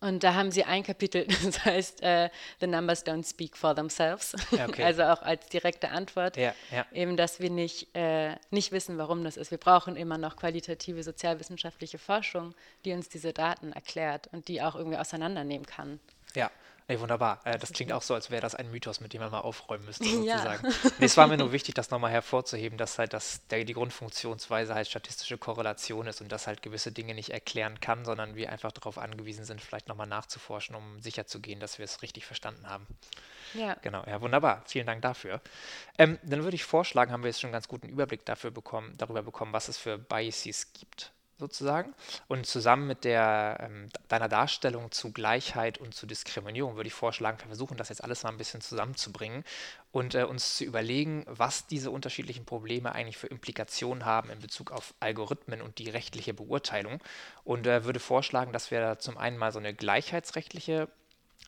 Und da haben sie ein Kapitel, das heißt uh, The Numbers Don't Speak for Themselves. Okay. Also auch als direkte Antwort, ja, ja. eben, dass wir nicht, äh, nicht wissen, warum das ist. Wir brauchen immer noch qualitative sozialwissenschaftliche Forschung, die uns diese Daten erklärt und die auch irgendwie auseinandernehmen kann. Ja, Nee, wunderbar. Äh, das klingt auch so, als wäre das ein Mythos, mit dem man mal aufräumen müsste, sozusagen. Ja. Nee, es war mir nur wichtig, das nochmal hervorzuheben, dass halt das, der, die Grundfunktionsweise halt statistische Korrelation ist und das halt gewisse Dinge nicht erklären kann, sondern wir einfach darauf angewiesen sind, vielleicht nochmal nachzuforschen, um sicherzugehen, dass wir es richtig verstanden haben. Ja. Genau, ja, wunderbar. Vielen Dank dafür. Ähm, dann würde ich vorschlagen, haben wir jetzt schon einen ganz guten Überblick dafür bekommen, darüber bekommen, was es für Biases gibt sozusagen. Und zusammen mit der, ähm, deiner Darstellung zu Gleichheit und zu Diskriminierung würde ich vorschlagen, wir versuchen das jetzt alles mal ein bisschen zusammenzubringen und äh, uns zu überlegen, was diese unterschiedlichen Probleme eigentlich für Implikationen haben in Bezug auf Algorithmen und die rechtliche Beurteilung. Und äh, würde vorschlagen, dass wir zum einen mal so eine gleichheitsrechtliche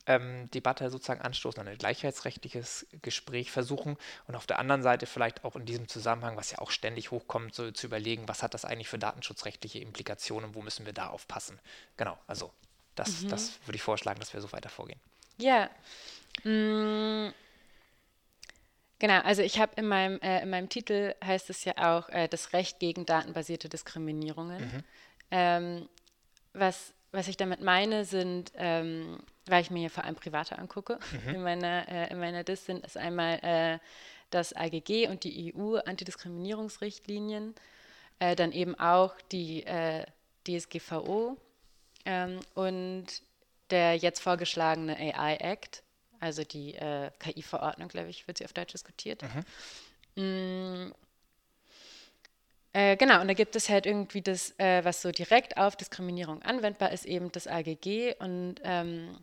ähm, Debatte sozusagen anstoßen, ein gleichheitsrechtliches Gespräch versuchen und auf der anderen Seite vielleicht auch in diesem Zusammenhang, was ja auch ständig hochkommt, so, zu überlegen, was hat das eigentlich für datenschutzrechtliche Implikationen, wo müssen wir da aufpassen. Genau, also das, mhm. das würde ich vorschlagen, dass wir so weiter vorgehen. Ja. Mm. Genau, also ich habe in meinem, äh, in meinem Titel heißt es ja auch äh, das Recht gegen datenbasierte Diskriminierungen. Mhm. Ähm, was, was ich damit meine, sind ähm, weil ich mir hier vor allem private angucke. Mhm. In meiner, äh, in meiner DIS sind es einmal äh, das AGG und die EU-Antidiskriminierungsrichtlinien, äh, dann eben auch die äh, DSGVO ähm, und der jetzt vorgeschlagene AI-Act, also die äh, KI-Verordnung, glaube ich, wird sie auf Deutsch diskutiert. Mhm. Mm, äh, genau, und da gibt es halt irgendwie das, äh, was so direkt auf Diskriminierung anwendbar ist, eben das AGG. Und ähm,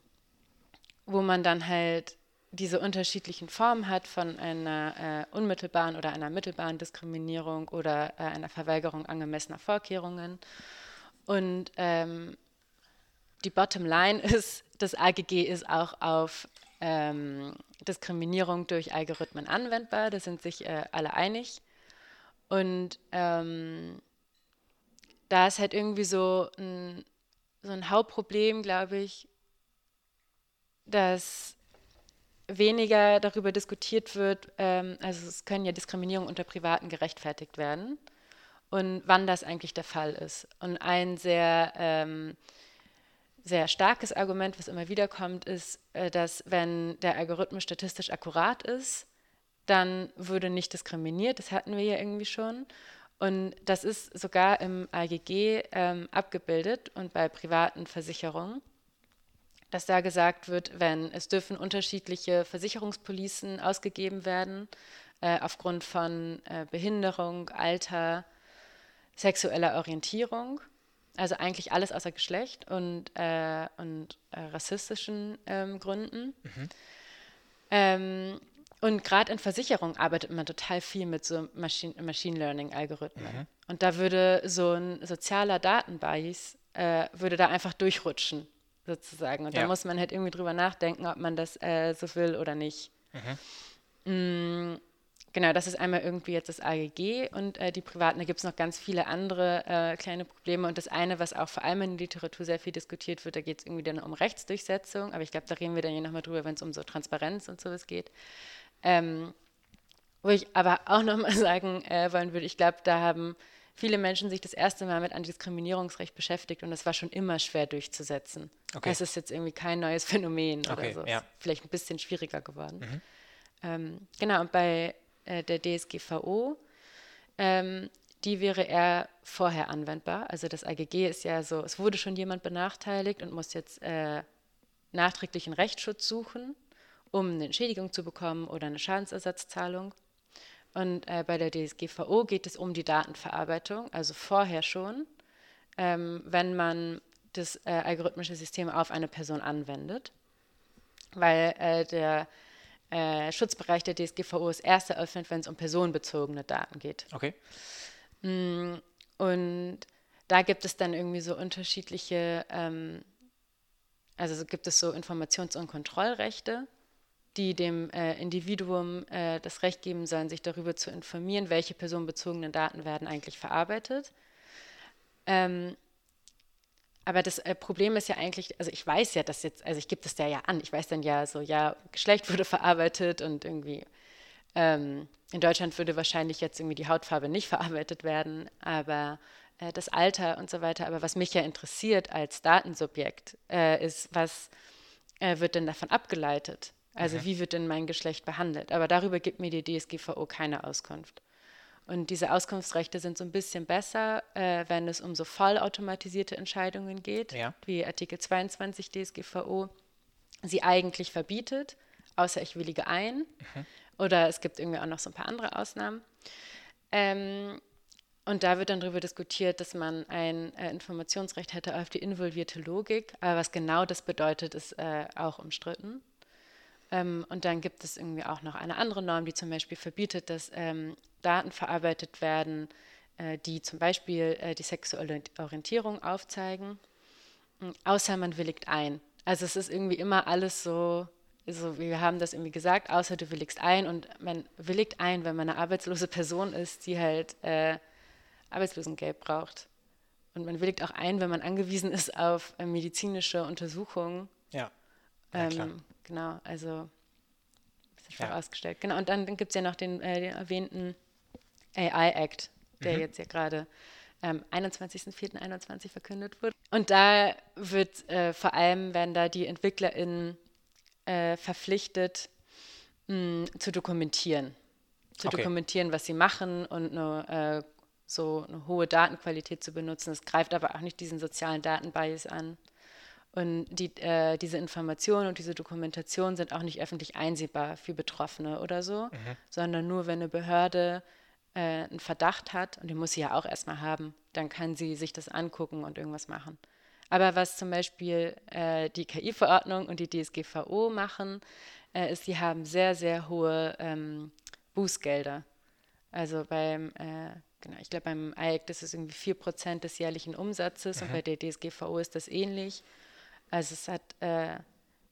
wo man dann halt diese unterschiedlichen Formen hat von einer äh, unmittelbaren oder einer mittelbaren Diskriminierung oder äh, einer Verweigerung angemessener Vorkehrungen. Und ähm, die Bottomline ist, das AGG ist auch auf ähm, Diskriminierung durch Algorithmen anwendbar. Da sind sich äh, alle einig. Und ähm, da ist halt irgendwie so ein, so ein Hauptproblem, glaube ich, dass weniger darüber diskutiert wird, ähm, also es können ja Diskriminierungen unter Privaten gerechtfertigt werden und wann das eigentlich der Fall ist. Und ein sehr, ähm, sehr starkes Argument, was immer wieder kommt, ist, äh, dass wenn der Algorithmus statistisch akkurat ist, dann würde nicht diskriminiert, das hatten wir ja irgendwie schon. Und das ist sogar im AGG ähm, abgebildet und bei privaten Versicherungen dass da gesagt wird, wenn es dürfen unterschiedliche Versicherungspolicen ausgegeben werden, äh, aufgrund von äh, Behinderung, Alter, sexueller Orientierung, also eigentlich alles außer Geschlecht und, äh, und äh, rassistischen ähm, Gründen. Mhm. Ähm, und gerade in Versicherung arbeitet man total viel mit so Machine, Machine Learning-Algorithmen. Mhm. Und da würde so ein sozialer Datenbias, äh, würde da einfach durchrutschen sozusagen. Und ja. da muss man halt irgendwie drüber nachdenken, ob man das äh, so will oder nicht. Mhm. Mm, genau, das ist einmal irgendwie jetzt das AGG und äh, die Privaten. Da gibt es noch ganz viele andere äh, kleine Probleme. Und das eine, was auch vor allem in der Literatur sehr viel diskutiert wird, da geht es irgendwie dann um Rechtsdurchsetzung. Aber ich glaube, da reden wir dann ja nochmal drüber, wenn es um so Transparenz und sowas geht. Ähm, wo ich aber auch nochmal sagen äh, wollen würde, ich glaube, da haben viele Menschen sich das erste Mal mit Antidiskriminierungsrecht beschäftigt und das war schon immer schwer durchzusetzen. Okay. Es ist jetzt irgendwie kein neues Phänomen okay, oder so. Ja. Vielleicht ein bisschen schwieriger geworden. Mhm. Ähm, genau, und bei äh, der DSGVO, ähm, die wäre eher vorher anwendbar. Also das AGG ist ja so, es wurde schon jemand benachteiligt und muss jetzt äh, nachträglichen Rechtsschutz suchen, um eine Entschädigung zu bekommen oder eine Schadensersatzzahlung. Und äh, bei der DSGVO geht es um die Datenverarbeitung, also vorher schon, ähm, wenn man das äh, algorithmische System auf eine Person anwendet, weil äh, der äh, Schutzbereich der DSGVO ist erst eröffnet, wenn es um personenbezogene Daten geht. Okay. Mm, und da gibt es dann irgendwie so unterschiedliche, ähm, also gibt es so Informations- und Kontrollrechte die dem äh, Individuum äh, das Recht geben sollen, sich darüber zu informieren, welche personenbezogenen Daten werden eigentlich verarbeitet. Ähm, aber das äh, Problem ist ja eigentlich, also ich weiß ja, dass jetzt, also ich gebe das ja an, ich weiß dann ja so, ja, Geschlecht wurde verarbeitet und irgendwie ähm, in Deutschland würde wahrscheinlich jetzt irgendwie die Hautfarbe nicht verarbeitet werden, aber äh, das Alter und so weiter. Aber was mich ja interessiert als Datensubjekt äh, ist, was äh, wird denn davon abgeleitet? Also mhm. wie wird denn mein Geschlecht behandelt? Aber darüber gibt mir die DSGVO keine Auskunft. Und diese Auskunftsrechte sind so ein bisschen besser, äh, wenn es um so vollautomatisierte Entscheidungen geht, ja. wie Artikel 22 DSGVO sie eigentlich verbietet, außer ich willige ein. Mhm. Oder es gibt irgendwie auch noch so ein paar andere Ausnahmen. Ähm, und da wird dann darüber diskutiert, dass man ein äh, Informationsrecht hätte auf die involvierte Logik. Aber was genau das bedeutet, ist äh, auch umstritten. Ähm, und dann gibt es irgendwie auch noch eine andere Norm, die zum Beispiel verbietet, dass ähm, Daten verarbeitet werden, äh, die zum Beispiel äh, die sexuelle Orientierung aufzeigen, äh, außer man willigt ein. Also es ist irgendwie immer alles so, so, wir haben das irgendwie gesagt, außer du willigst ein und man willigt ein, wenn man eine arbeitslose Person ist, die halt äh, Arbeitslosengeld braucht. Und man willigt auch ein, wenn man angewiesen ist auf äh, medizinische Untersuchungen. Ja. Ja ähm, Genau, also bisschen ja. vorausgestellt. Genau, und dann, dann gibt es ja noch den, äh, den erwähnten AI-Act, der mhm. jetzt ja gerade am ähm, 21.04.21 verkündet wurde. Und da wird äh, vor allem, werden da die EntwicklerInnen äh, verpflichtet, mh, zu dokumentieren. Zu okay. dokumentieren, was sie machen und eine, äh, so eine hohe Datenqualität zu benutzen. Es greift aber auch nicht diesen sozialen Datenbias an. Und die, äh, diese Informationen und diese Dokumentation sind auch nicht öffentlich einsehbar für Betroffene oder so, mhm. sondern nur, wenn eine Behörde äh, einen Verdacht hat, und den muss sie ja auch erstmal haben, dann kann sie sich das angucken und irgendwas machen. Aber was zum Beispiel äh, die KI-Verordnung und die DSGVO machen, äh, ist, sie haben sehr, sehr hohe ähm, Bußgelder. Also beim, äh, genau, ich glaube beim IEC, das ist irgendwie 4% des jährlichen Umsatzes mhm. und bei der DSGVO ist das ähnlich. Also es hat, äh,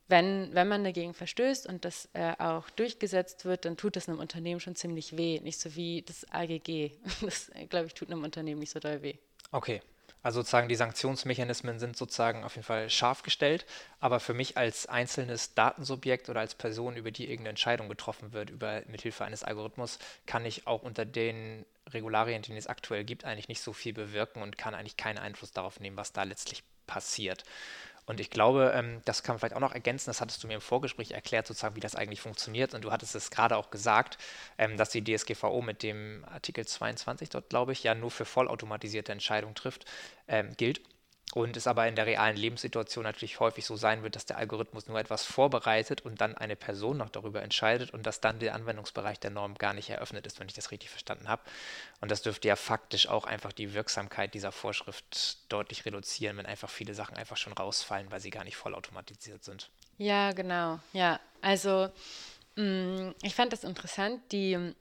wenn, wenn man dagegen verstößt und das äh, auch durchgesetzt wird, dann tut das einem Unternehmen schon ziemlich weh. Nicht so wie das AGG. Das, glaube ich, tut einem Unternehmen nicht so doll weh. Okay. Also sozusagen die Sanktionsmechanismen sind sozusagen auf jeden Fall scharf gestellt, aber für mich als einzelnes Datensubjekt oder als Person, über die irgendeine Entscheidung getroffen wird, über mithilfe eines Algorithmus, kann ich auch unter den Regularien, die es aktuell gibt, eigentlich nicht so viel bewirken und kann eigentlich keinen Einfluss darauf nehmen, was da letztlich passiert. Und ich glaube, ähm, das kann man vielleicht auch noch ergänzen, das hattest du mir im Vorgespräch erklärt, sozusagen, wie das eigentlich funktioniert. Und du hattest es gerade auch gesagt, ähm, dass die DSGVO mit dem Artikel 22 dort, glaube ich, ja nur für vollautomatisierte Entscheidungen trifft, ähm, gilt und es aber in der realen Lebenssituation natürlich häufig so sein wird, dass der Algorithmus nur etwas vorbereitet und dann eine Person noch darüber entscheidet und dass dann der Anwendungsbereich der Norm gar nicht eröffnet ist, wenn ich das richtig verstanden habe. Und das dürfte ja faktisch auch einfach die Wirksamkeit dieser Vorschrift deutlich reduzieren, wenn einfach viele Sachen einfach schon rausfallen, weil sie gar nicht vollautomatisiert sind. Ja, genau. Ja, also mh, mm, ich fand das interessant. Die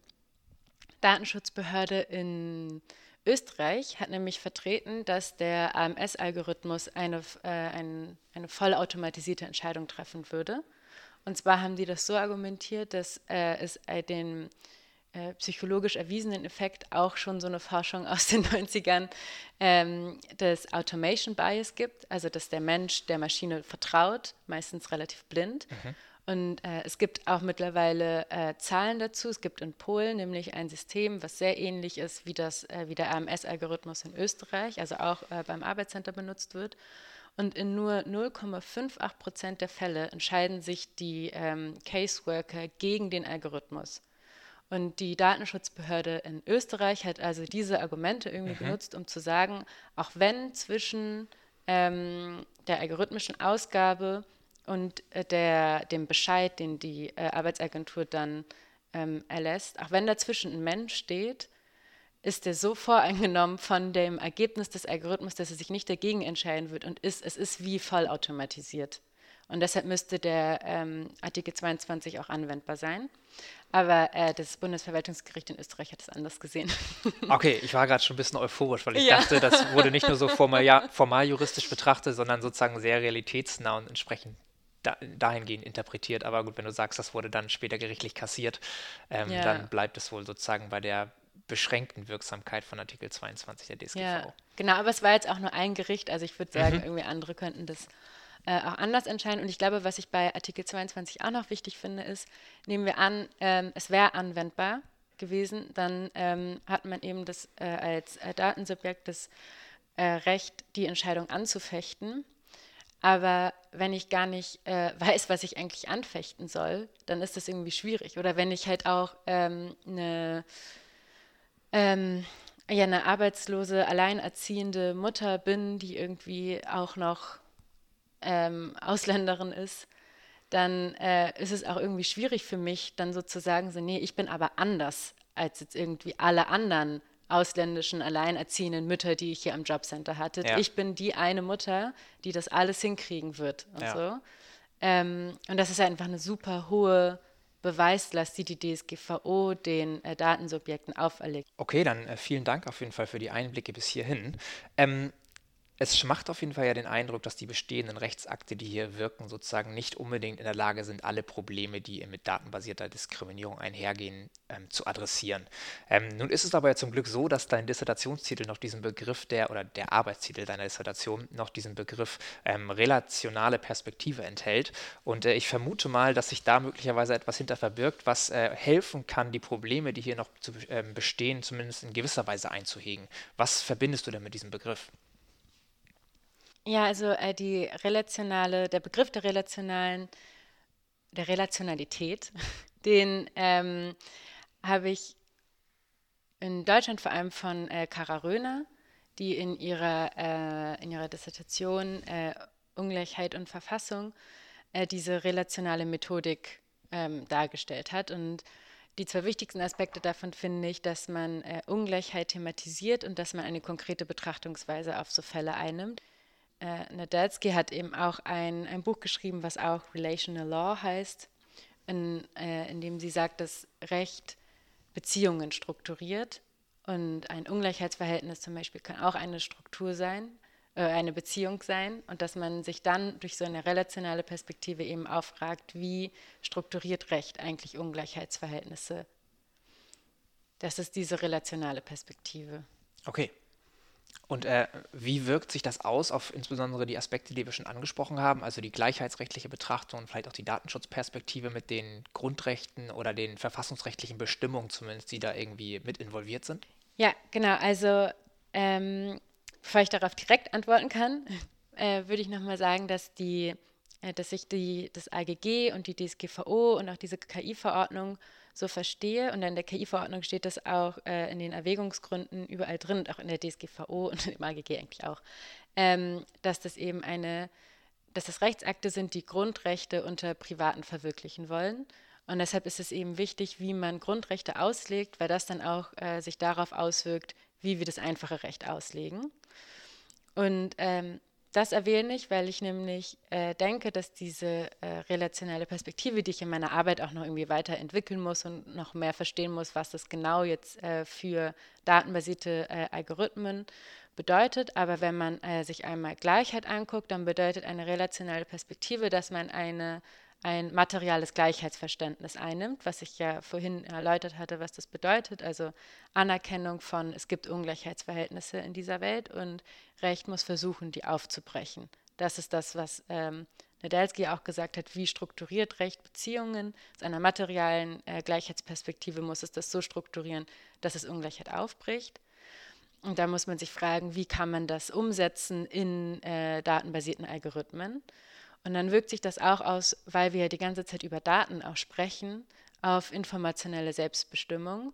Datenschutzbehörde in Österreich hat nämlich vertreten, dass der AMS-Algorithmus eine, äh, ein, eine vollautomatisierte Entscheidung treffen würde. Und zwar haben die das so argumentiert, dass äh, es äh, den äh, psychologisch erwiesenen Effekt auch schon so eine Forschung aus den 90ern ähm, des Automation Bias gibt, also dass der Mensch der Maschine vertraut, meistens relativ blind. Mhm. Und äh, es gibt auch mittlerweile äh, Zahlen dazu. Es gibt in Polen nämlich ein System, was sehr ähnlich ist wie, das, äh, wie der AMS-Algorithmus in Österreich, also auch äh, beim Arbeitscenter benutzt wird. Und in nur 0,58 Prozent der Fälle entscheiden sich die ähm, Caseworker gegen den Algorithmus. Und die Datenschutzbehörde in Österreich hat also diese Argumente irgendwie mhm. genutzt, um zu sagen, auch wenn zwischen ähm, der algorithmischen Ausgabe und äh, der, dem Bescheid, den die äh, Arbeitsagentur dann ähm, erlässt, auch wenn dazwischen ein Mensch steht, ist der so voreingenommen von dem Ergebnis des Algorithmus, dass er sich nicht dagegen entscheiden wird und ist, es ist wie vollautomatisiert. Und deshalb müsste der ähm, Artikel 22 auch anwendbar sein. Aber äh, das Bundesverwaltungsgericht in Österreich hat es anders gesehen. Okay, ich war gerade schon ein bisschen euphorisch, weil ich ja. dachte, das wurde nicht nur so formal, ja, formal juristisch betrachtet, sondern sozusagen sehr realitätsnah und entsprechend da, dahingehend interpretiert. Aber gut, wenn du sagst, das wurde dann später gerichtlich kassiert, ähm, ja. dann bleibt es wohl sozusagen bei der beschränkten Wirksamkeit von Artikel 22 der DSGVO. Ja, genau, aber es war jetzt auch nur ein Gericht, also ich würde sagen, mhm. irgendwie andere könnten das äh, auch anders entscheiden. Und ich glaube, was ich bei Artikel 22 auch noch wichtig finde, ist, nehmen wir an, ähm, es wäre anwendbar gewesen, dann ähm, hat man eben das äh, als äh, Datensubjekt das äh, Recht, die Entscheidung anzufechten. Aber wenn ich gar nicht äh, weiß, was ich eigentlich anfechten soll, dann ist das irgendwie schwierig. Oder wenn ich halt auch ähm, eine, ähm, ja, eine arbeitslose, alleinerziehende Mutter bin, die irgendwie auch noch ähm, Ausländerin ist, dann äh, ist es auch irgendwie schwierig für mich, dann sozusagen so, nee, ich bin aber anders als jetzt irgendwie alle anderen ausländischen, alleinerziehenden Mütter, die ich hier am Jobcenter hatte. Ja. Ich bin die eine Mutter, die das alles hinkriegen wird und ja. so. Ähm, und das ist einfach eine super hohe Beweislast, die die DSGVO den äh, Datensubjekten auferlegt. Okay, dann äh, vielen Dank auf jeden Fall für die Einblicke bis hierhin. Ähm, es macht auf jeden Fall ja den Eindruck, dass die bestehenden Rechtsakte, die hier wirken, sozusagen nicht unbedingt in der Lage sind, alle Probleme, die mit datenbasierter Diskriminierung einhergehen, ähm, zu adressieren. Ähm, nun ist es aber ja zum Glück so, dass dein Dissertationstitel noch diesen Begriff der oder der Arbeitstitel deiner Dissertation noch diesen Begriff ähm, relationale Perspektive enthält. Und äh, ich vermute mal, dass sich da möglicherweise etwas hinter verbirgt, was äh, helfen kann, die Probleme, die hier noch zu, äh, bestehen, zumindest in gewisser Weise einzuhegen. Was verbindest du denn mit diesem Begriff? Ja, also äh, die relationale, der Begriff der relationalen, der Relationalität, den ähm, habe ich in Deutschland vor allem von äh, Kara Röhner, die in ihrer, äh, in ihrer Dissertation äh, Ungleichheit und Verfassung äh, diese relationale Methodik ähm, dargestellt hat. Und die zwei wichtigsten Aspekte davon finde ich, dass man äh, Ungleichheit thematisiert und dass man eine konkrete Betrachtungsweise auf so Fälle einnimmt äh, Nadelsky hat eben auch ein, ein Buch geschrieben, was auch Relational Law heißt, in, äh, in dem sie sagt, dass Recht Beziehungen strukturiert und ein Ungleichheitsverhältnis zum Beispiel kann auch eine Struktur sein, äh, eine Beziehung sein und dass man sich dann durch so eine relationale Perspektive eben auffragt, wie strukturiert Recht eigentlich Ungleichheitsverhältnisse. Das ist diese relationale Perspektive. Okay, und äh, wie wirkt sich das aus auf insbesondere die Aspekte, die wir schon angesprochen haben, also die gleichheitsrechtliche Betrachtung und vielleicht auch die Datenschutzperspektive mit den Grundrechten oder den verfassungsrechtlichen Bestimmungen zumindest, die da irgendwie mit involviert sind? Ja, genau. Also ähm, bevor ich darauf direkt antworten kann, äh, würde ich nochmal sagen, dass die, äh, dass sich die, das AGG und die DSGVO und auch diese KI-Verordnung so verstehe. Und in der KI-Verordnung steht das auch äh, in den Erwägungsgründen überall drin und auch in der DSGVO und im AGG eigentlich auch, ähm, dass das eben eine, dass das Rechtsakte sind, die Grundrechte unter Privaten verwirklichen wollen. Und deshalb ist es eben wichtig, wie man Grundrechte auslegt, weil das dann auch äh, sich darauf auswirkt, wie wir das einfache Recht auslegen. Und ähm, das erwähne ich, weil ich nämlich äh, denke, dass diese äh, relationale Perspektive, die ich in meiner Arbeit auch noch irgendwie weiterentwickeln muss und noch mehr verstehen muss, was das genau jetzt äh, für datenbasierte äh, Algorithmen bedeutet. Aber wenn man äh, sich einmal Gleichheit anguckt, dann bedeutet eine relationale Perspektive, dass man eine ein materiales Gleichheitsverständnis einnimmt, was ich ja vorhin erläutert hatte, was das bedeutet. Also Anerkennung von, es gibt Ungleichheitsverhältnisse in dieser Welt und Recht muss versuchen, die aufzubrechen. Das ist das, was ähm, Nadelsky auch gesagt hat, wie strukturiert Recht Beziehungen. Aus einer materialen äh, Gleichheitsperspektive muss es das so strukturieren, dass es Ungleichheit aufbricht. Und da muss man sich fragen, wie kann man das umsetzen in äh, datenbasierten Algorithmen. Und dann wirkt sich das auch aus, weil wir die ganze Zeit über Daten auch sprechen, auf informationelle Selbstbestimmung.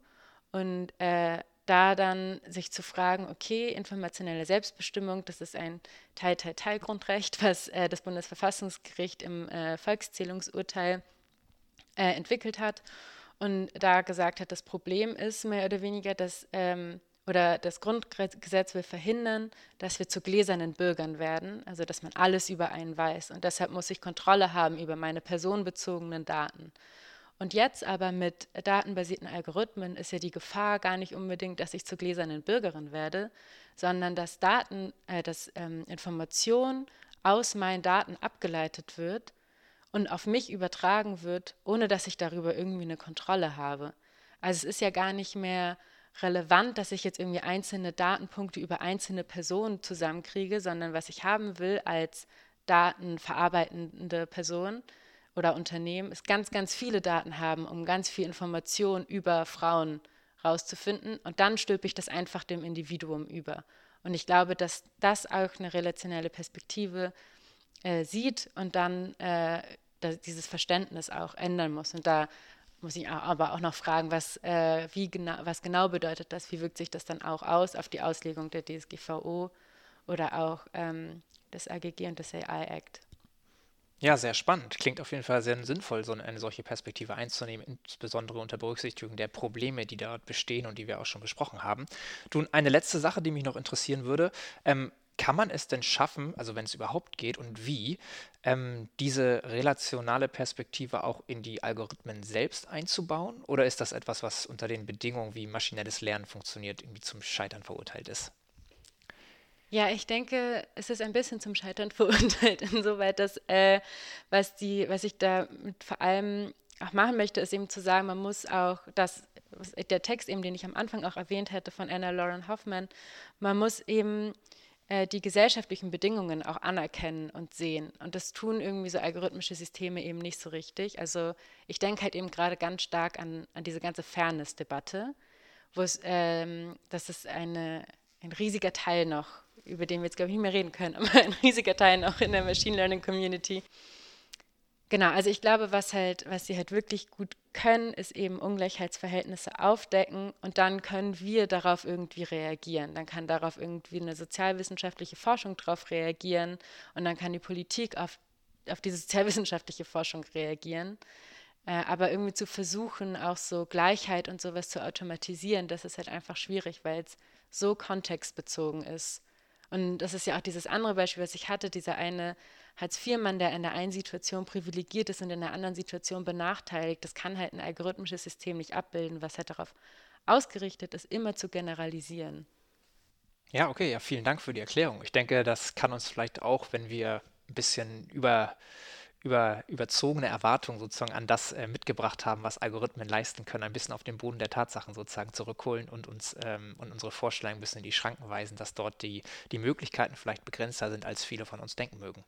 Und äh, da dann sich zu fragen, okay, informationelle Selbstbestimmung, das ist ein Teil-Teil-Teil-Grundrecht, was äh, das Bundesverfassungsgericht im äh, Volkszählungsurteil äh, entwickelt hat und da gesagt hat, das Problem ist mehr oder weniger, dass ähm, oder das Grundgesetz will verhindern, dass wir zu gläsernen Bürgern werden, also dass man alles über einen weiß. Und deshalb muss ich Kontrolle haben über meine personenbezogenen Daten. Und jetzt aber mit datenbasierten Algorithmen ist ja die Gefahr gar nicht unbedingt, dass ich zur gläsernen Bürgerin werde, sondern dass Daten, äh, dass ähm, Information aus meinen Daten abgeleitet wird und auf mich übertragen wird, ohne dass ich darüber irgendwie eine Kontrolle habe. Also es ist ja gar nicht mehr relevant, dass ich jetzt irgendwie einzelne Datenpunkte über einzelne Personen zusammenkriege, sondern was ich haben will als datenverarbeitende Person oder Unternehmen, ist ganz, ganz viele Daten haben, um ganz viel Information über Frauen rauszufinden. Und dann stülpe ich das einfach dem Individuum über. Und ich glaube, dass das auch eine relationelle Perspektive äh, sieht und dann äh, dieses Verständnis auch ändern muss. Und da muss ich aber auch noch fragen, was, äh, wie genau, was genau bedeutet das? Wie wirkt sich das dann auch aus auf die Auslegung der DSGVO oder auch ähm, des AGG und des AI Act? Ja, sehr spannend. Klingt auf jeden Fall sehr sinnvoll, so eine solche Perspektive einzunehmen, insbesondere unter Berücksichtigung der Probleme, die dort bestehen und die wir auch schon besprochen haben. Du, eine letzte Sache, die mich noch interessieren würde. Ähm, kann man es denn schaffen, also wenn es überhaupt geht und wie, ähm, diese relationale Perspektive auch in die Algorithmen selbst einzubauen? Oder ist das etwas, was unter den Bedingungen, wie maschinelles Lernen funktioniert, irgendwie zum Scheitern verurteilt ist? Ja, ich denke, es ist ein bisschen zum Scheitern verurteilt, insoweit, dass äh, was, die, was ich da vor allem auch machen möchte, ist eben zu sagen, man muss auch das, der Text eben, den ich am Anfang auch erwähnt hätte von Anna Lauren Hoffman, man muss eben äh, die gesellschaftlichen Bedingungen auch anerkennen und sehen. Und das tun irgendwie so algorithmische Systeme eben nicht so richtig. Also ich denke halt eben gerade ganz stark an, an diese ganze Fairness-Debatte, wo es, ähm, das ist eine, ein riesiger Teil noch, über den wir jetzt glaube ich nicht mehr reden können, aber ein riesiger Teil noch in der Machine Learning Community, Genau, also ich glaube, was halt, was sie halt wirklich gut können, ist eben Ungleichheitsverhältnisse aufdecken und dann können wir darauf irgendwie reagieren. Dann kann darauf irgendwie eine sozialwissenschaftliche Forschung darauf reagieren und dann kann die Politik auf, auf diese sozialwissenschaftliche Forschung reagieren. Äh, aber irgendwie zu versuchen, auch so Gleichheit und sowas zu automatisieren, das ist halt einfach schwierig, weil es so kontextbezogen ist. Und das ist ja auch dieses andere Beispiel, was ich hatte, dieser eine Hartz-IV-Mann, der in der einen Situation privilegiert ist und in der anderen Situation benachteiligt, das kann halt ein algorithmisches System nicht abbilden, was halt darauf ausgerichtet ist, immer zu generalisieren. Ja, okay, ja, vielen Dank für die Erklärung. Ich denke, das kann uns vielleicht auch, wenn wir ein bisschen über, über überzogene Erwartungen sozusagen an das äh, mitgebracht haben, was Algorithmen leisten können, ein bisschen auf den Boden der Tatsachen sozusagen zurückholen und uns ähm, und unsere Vorstellungen ein bisschen in die Schranken weisen, dass dort die, die Möglichkeiten vielleicht begrenzter sind, als viele von uns denken mögen.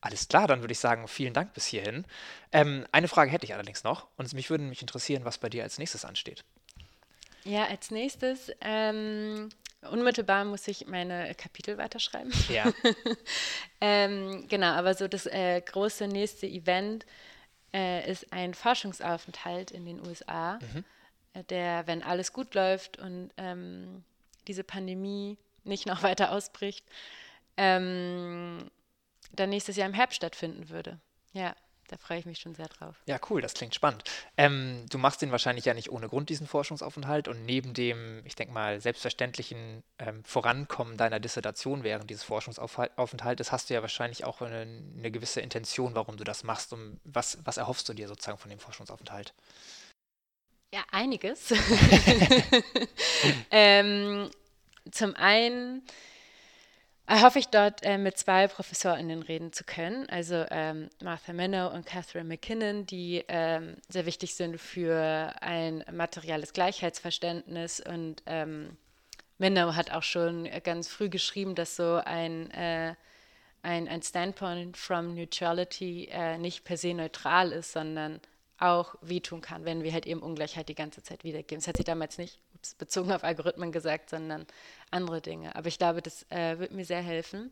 Alles klar, dann würde ich sagen, vielen Dank bis hierhin. Ähm, eine Frage hätte ich allerdings noch und mich würde mich interessieren, was bei dir als nächstes ansteht. Ja, als nächstes, ähm, unmittelbar muss ich meine Kapitel weiterschreiben. Ja. ähm, genau, aber so das äh, große nächste Event äh, ist ein Forschungsaufenthalt in den USA, mhm. äh, der, wenn alles gut läuft und ähm, diese Pandemie nicht noch weiter ausbricht, ähm, dann nächstes Jahr im Herbst stattfinden würde. Ja, da freue ich mich schon sehr drauf. Ja, cool, das klingt spannend. Ähm, du machst den wahrscheinlich ja nicht ohne Grund, diesen Forschungsaufenthalt. Und neben dem, ich denke mal, selbstverständlichen ähm, Vorankommen deiner Dissertation während dieses Forschungsaufenthaltes hast du ja wahrscheinlich auch eine, eine gewisse Intention, warum du das machst. Und was, was erhoffst du dir sozusagen von dem Forschungsaufenthalt? Ja, einiges. ähm, zum einen hoffe ich dort äh, mit zwei ProfessorInnen reden zu können, also ähm, Martha Minow und Catherine McKinnon, die ähm, sehr wichtig sind für ein materielles Gleichheitsverständnis und ähm, Minow hat auch schon ganz früh geschrieben, dass so ein, äh, ein, ein Standpoint from Neutrality äh, nicht per se neutral ist, sondern auch wehtun kann, wenn wir halt eben Ungleichheit die ganze Zeit wiedergeben. Das hat sie damals nicht bezogen auf Algorithmen gesagt, sondern andere Dinge. Aber ich glaube, das äh, wird mir sehr helfen.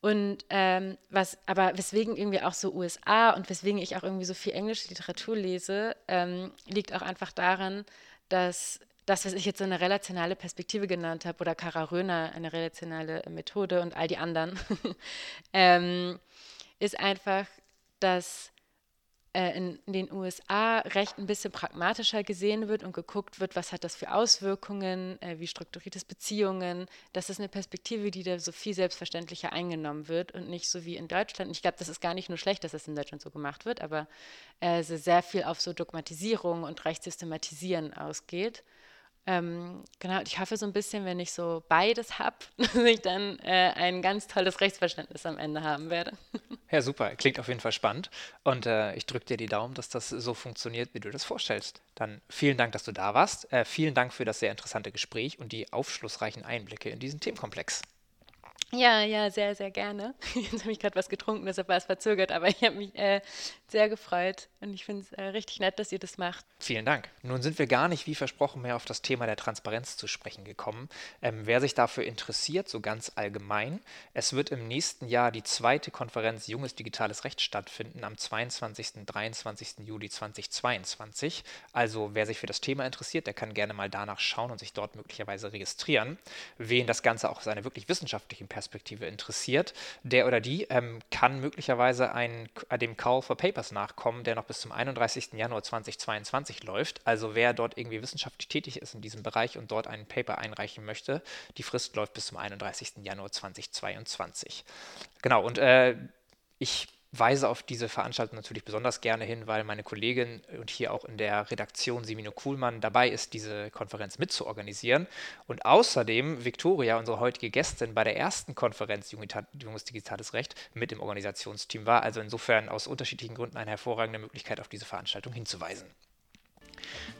Und ähm, was, aber weswegen irgendwie auch so USA und weswegen ich auch irgendwie so viel englische Literatur lese, ähm, liegt auch einfach daran, dass das, was ich jetzt so eine relationale Perspektive genannt habe, oder Kara Röner, eine relationale Methode und all die anderen, ähm, ist einfach, dass in, in, den USA recht ein bisschen pragmatischer gesehen wird und geguckt wird, was hat das für Auswirkungen, äh, wie strukturiert es Beziehungen. Das ist eine Perspektive, die da so viel selbstverständlicher eingenommen wird und nicht so wie in Deutschland. Ich glaube, das ist gar nicht nur schlecht, dass das in Deutschland so gemacht wird, aber äh, sehr viel auf so Dogmatisierung und Rechtssystematieren ausgeht. Ähm, genau, ich hoffe so ein bisschen, wenn ich so beides habe, dass ich dann äh, ein ganz tolles Rechtsverständnis am Ende haben werde. Ja, super. Klingt auf jeden Fall spannend. Und äh, ich drücke dir die Daumen, dass das so funktioniert, wie du das vorstellst. Dann vielen Dank, dass du da warst. Äh, vielen Dank für das sehr interessante Gespräch und die aufschlussreichen Einblicke in diesen Themenkomplex. Ja, ja, sehr, sehr gerne. Jetzt habe ich gerade was getrunken, deshalb war es verzögert, aber ich habe mich äh, sehr gefreut und ich finde es äh, richtig nett, dass ihr das macht. Vielen Dank. Nun sind wir gar nicht, wie versprochen, mehr auf das Thema der Transparenz zu sprechen gekommen. Ähm, wer sich dafür interessiert, so ganz allgemein, es wird im nächsten Jahr die zweite Konferenz Junges Digitales Recht stattfinden, am 22. und 23. Juli 2022. Also wer sich für das Thema interessiert, der kann gerne mal danach schauen und sich dort möglicherweise registrieren. Wen das Ganze auch aus einer wirklich wissenschaftlichen Perspektive interessiert, der oder die ähm, kann möglicherweise ein, äh, dem Call for Papers nachkommen, der noch bis zum 31. Januar 2022 läuft. Also wer dort irgendwie wissenschaftlich tätig ist in diesem Bereich und dort ein Paper einreichen möchte, die Frist läuft bis zum 31. Januar 2022. Genau, und äh, ich weise auf diese Veranstaltung natürlich besonders gerne hin, weil meine Kollegin und hier auch in der Redaktion Simino Kuhlmann dabei ist, diese Konferenz mitzuorganisieren. Und außerdem Viktoria, unsere heutige Gästin, bei der ersten Konferenz Junges Digitales Recht mit im Organisationsteam war. Also insofern aus unterschiedlichen Gründen eine hervorragende Möglichkeit, auf diese Veranstaltung hinzuweisen.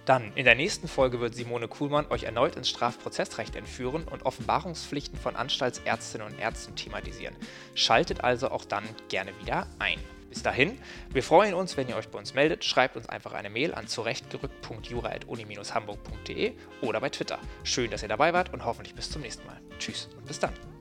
Dann in der nächsten Folge wird Simone Kuhlmann euch erneut ins Strafprozessrecht entführen und Offenbarungspflichten von Anstaltsärztinnen und Ärzten thematisieren. Schaltet also auch dann gerne wieder ein. Bis dahin, wir freuen uns, wenn ihr euch bei uns meldet. Schreibt uns einfach eine Mail an zurechtgerückt.jura.uni-hamburg.de oder bei Twitter. Schön, dass ihr dabei wart und hoffentlich bis zum nächsten Mal. Tschüss und bis dann.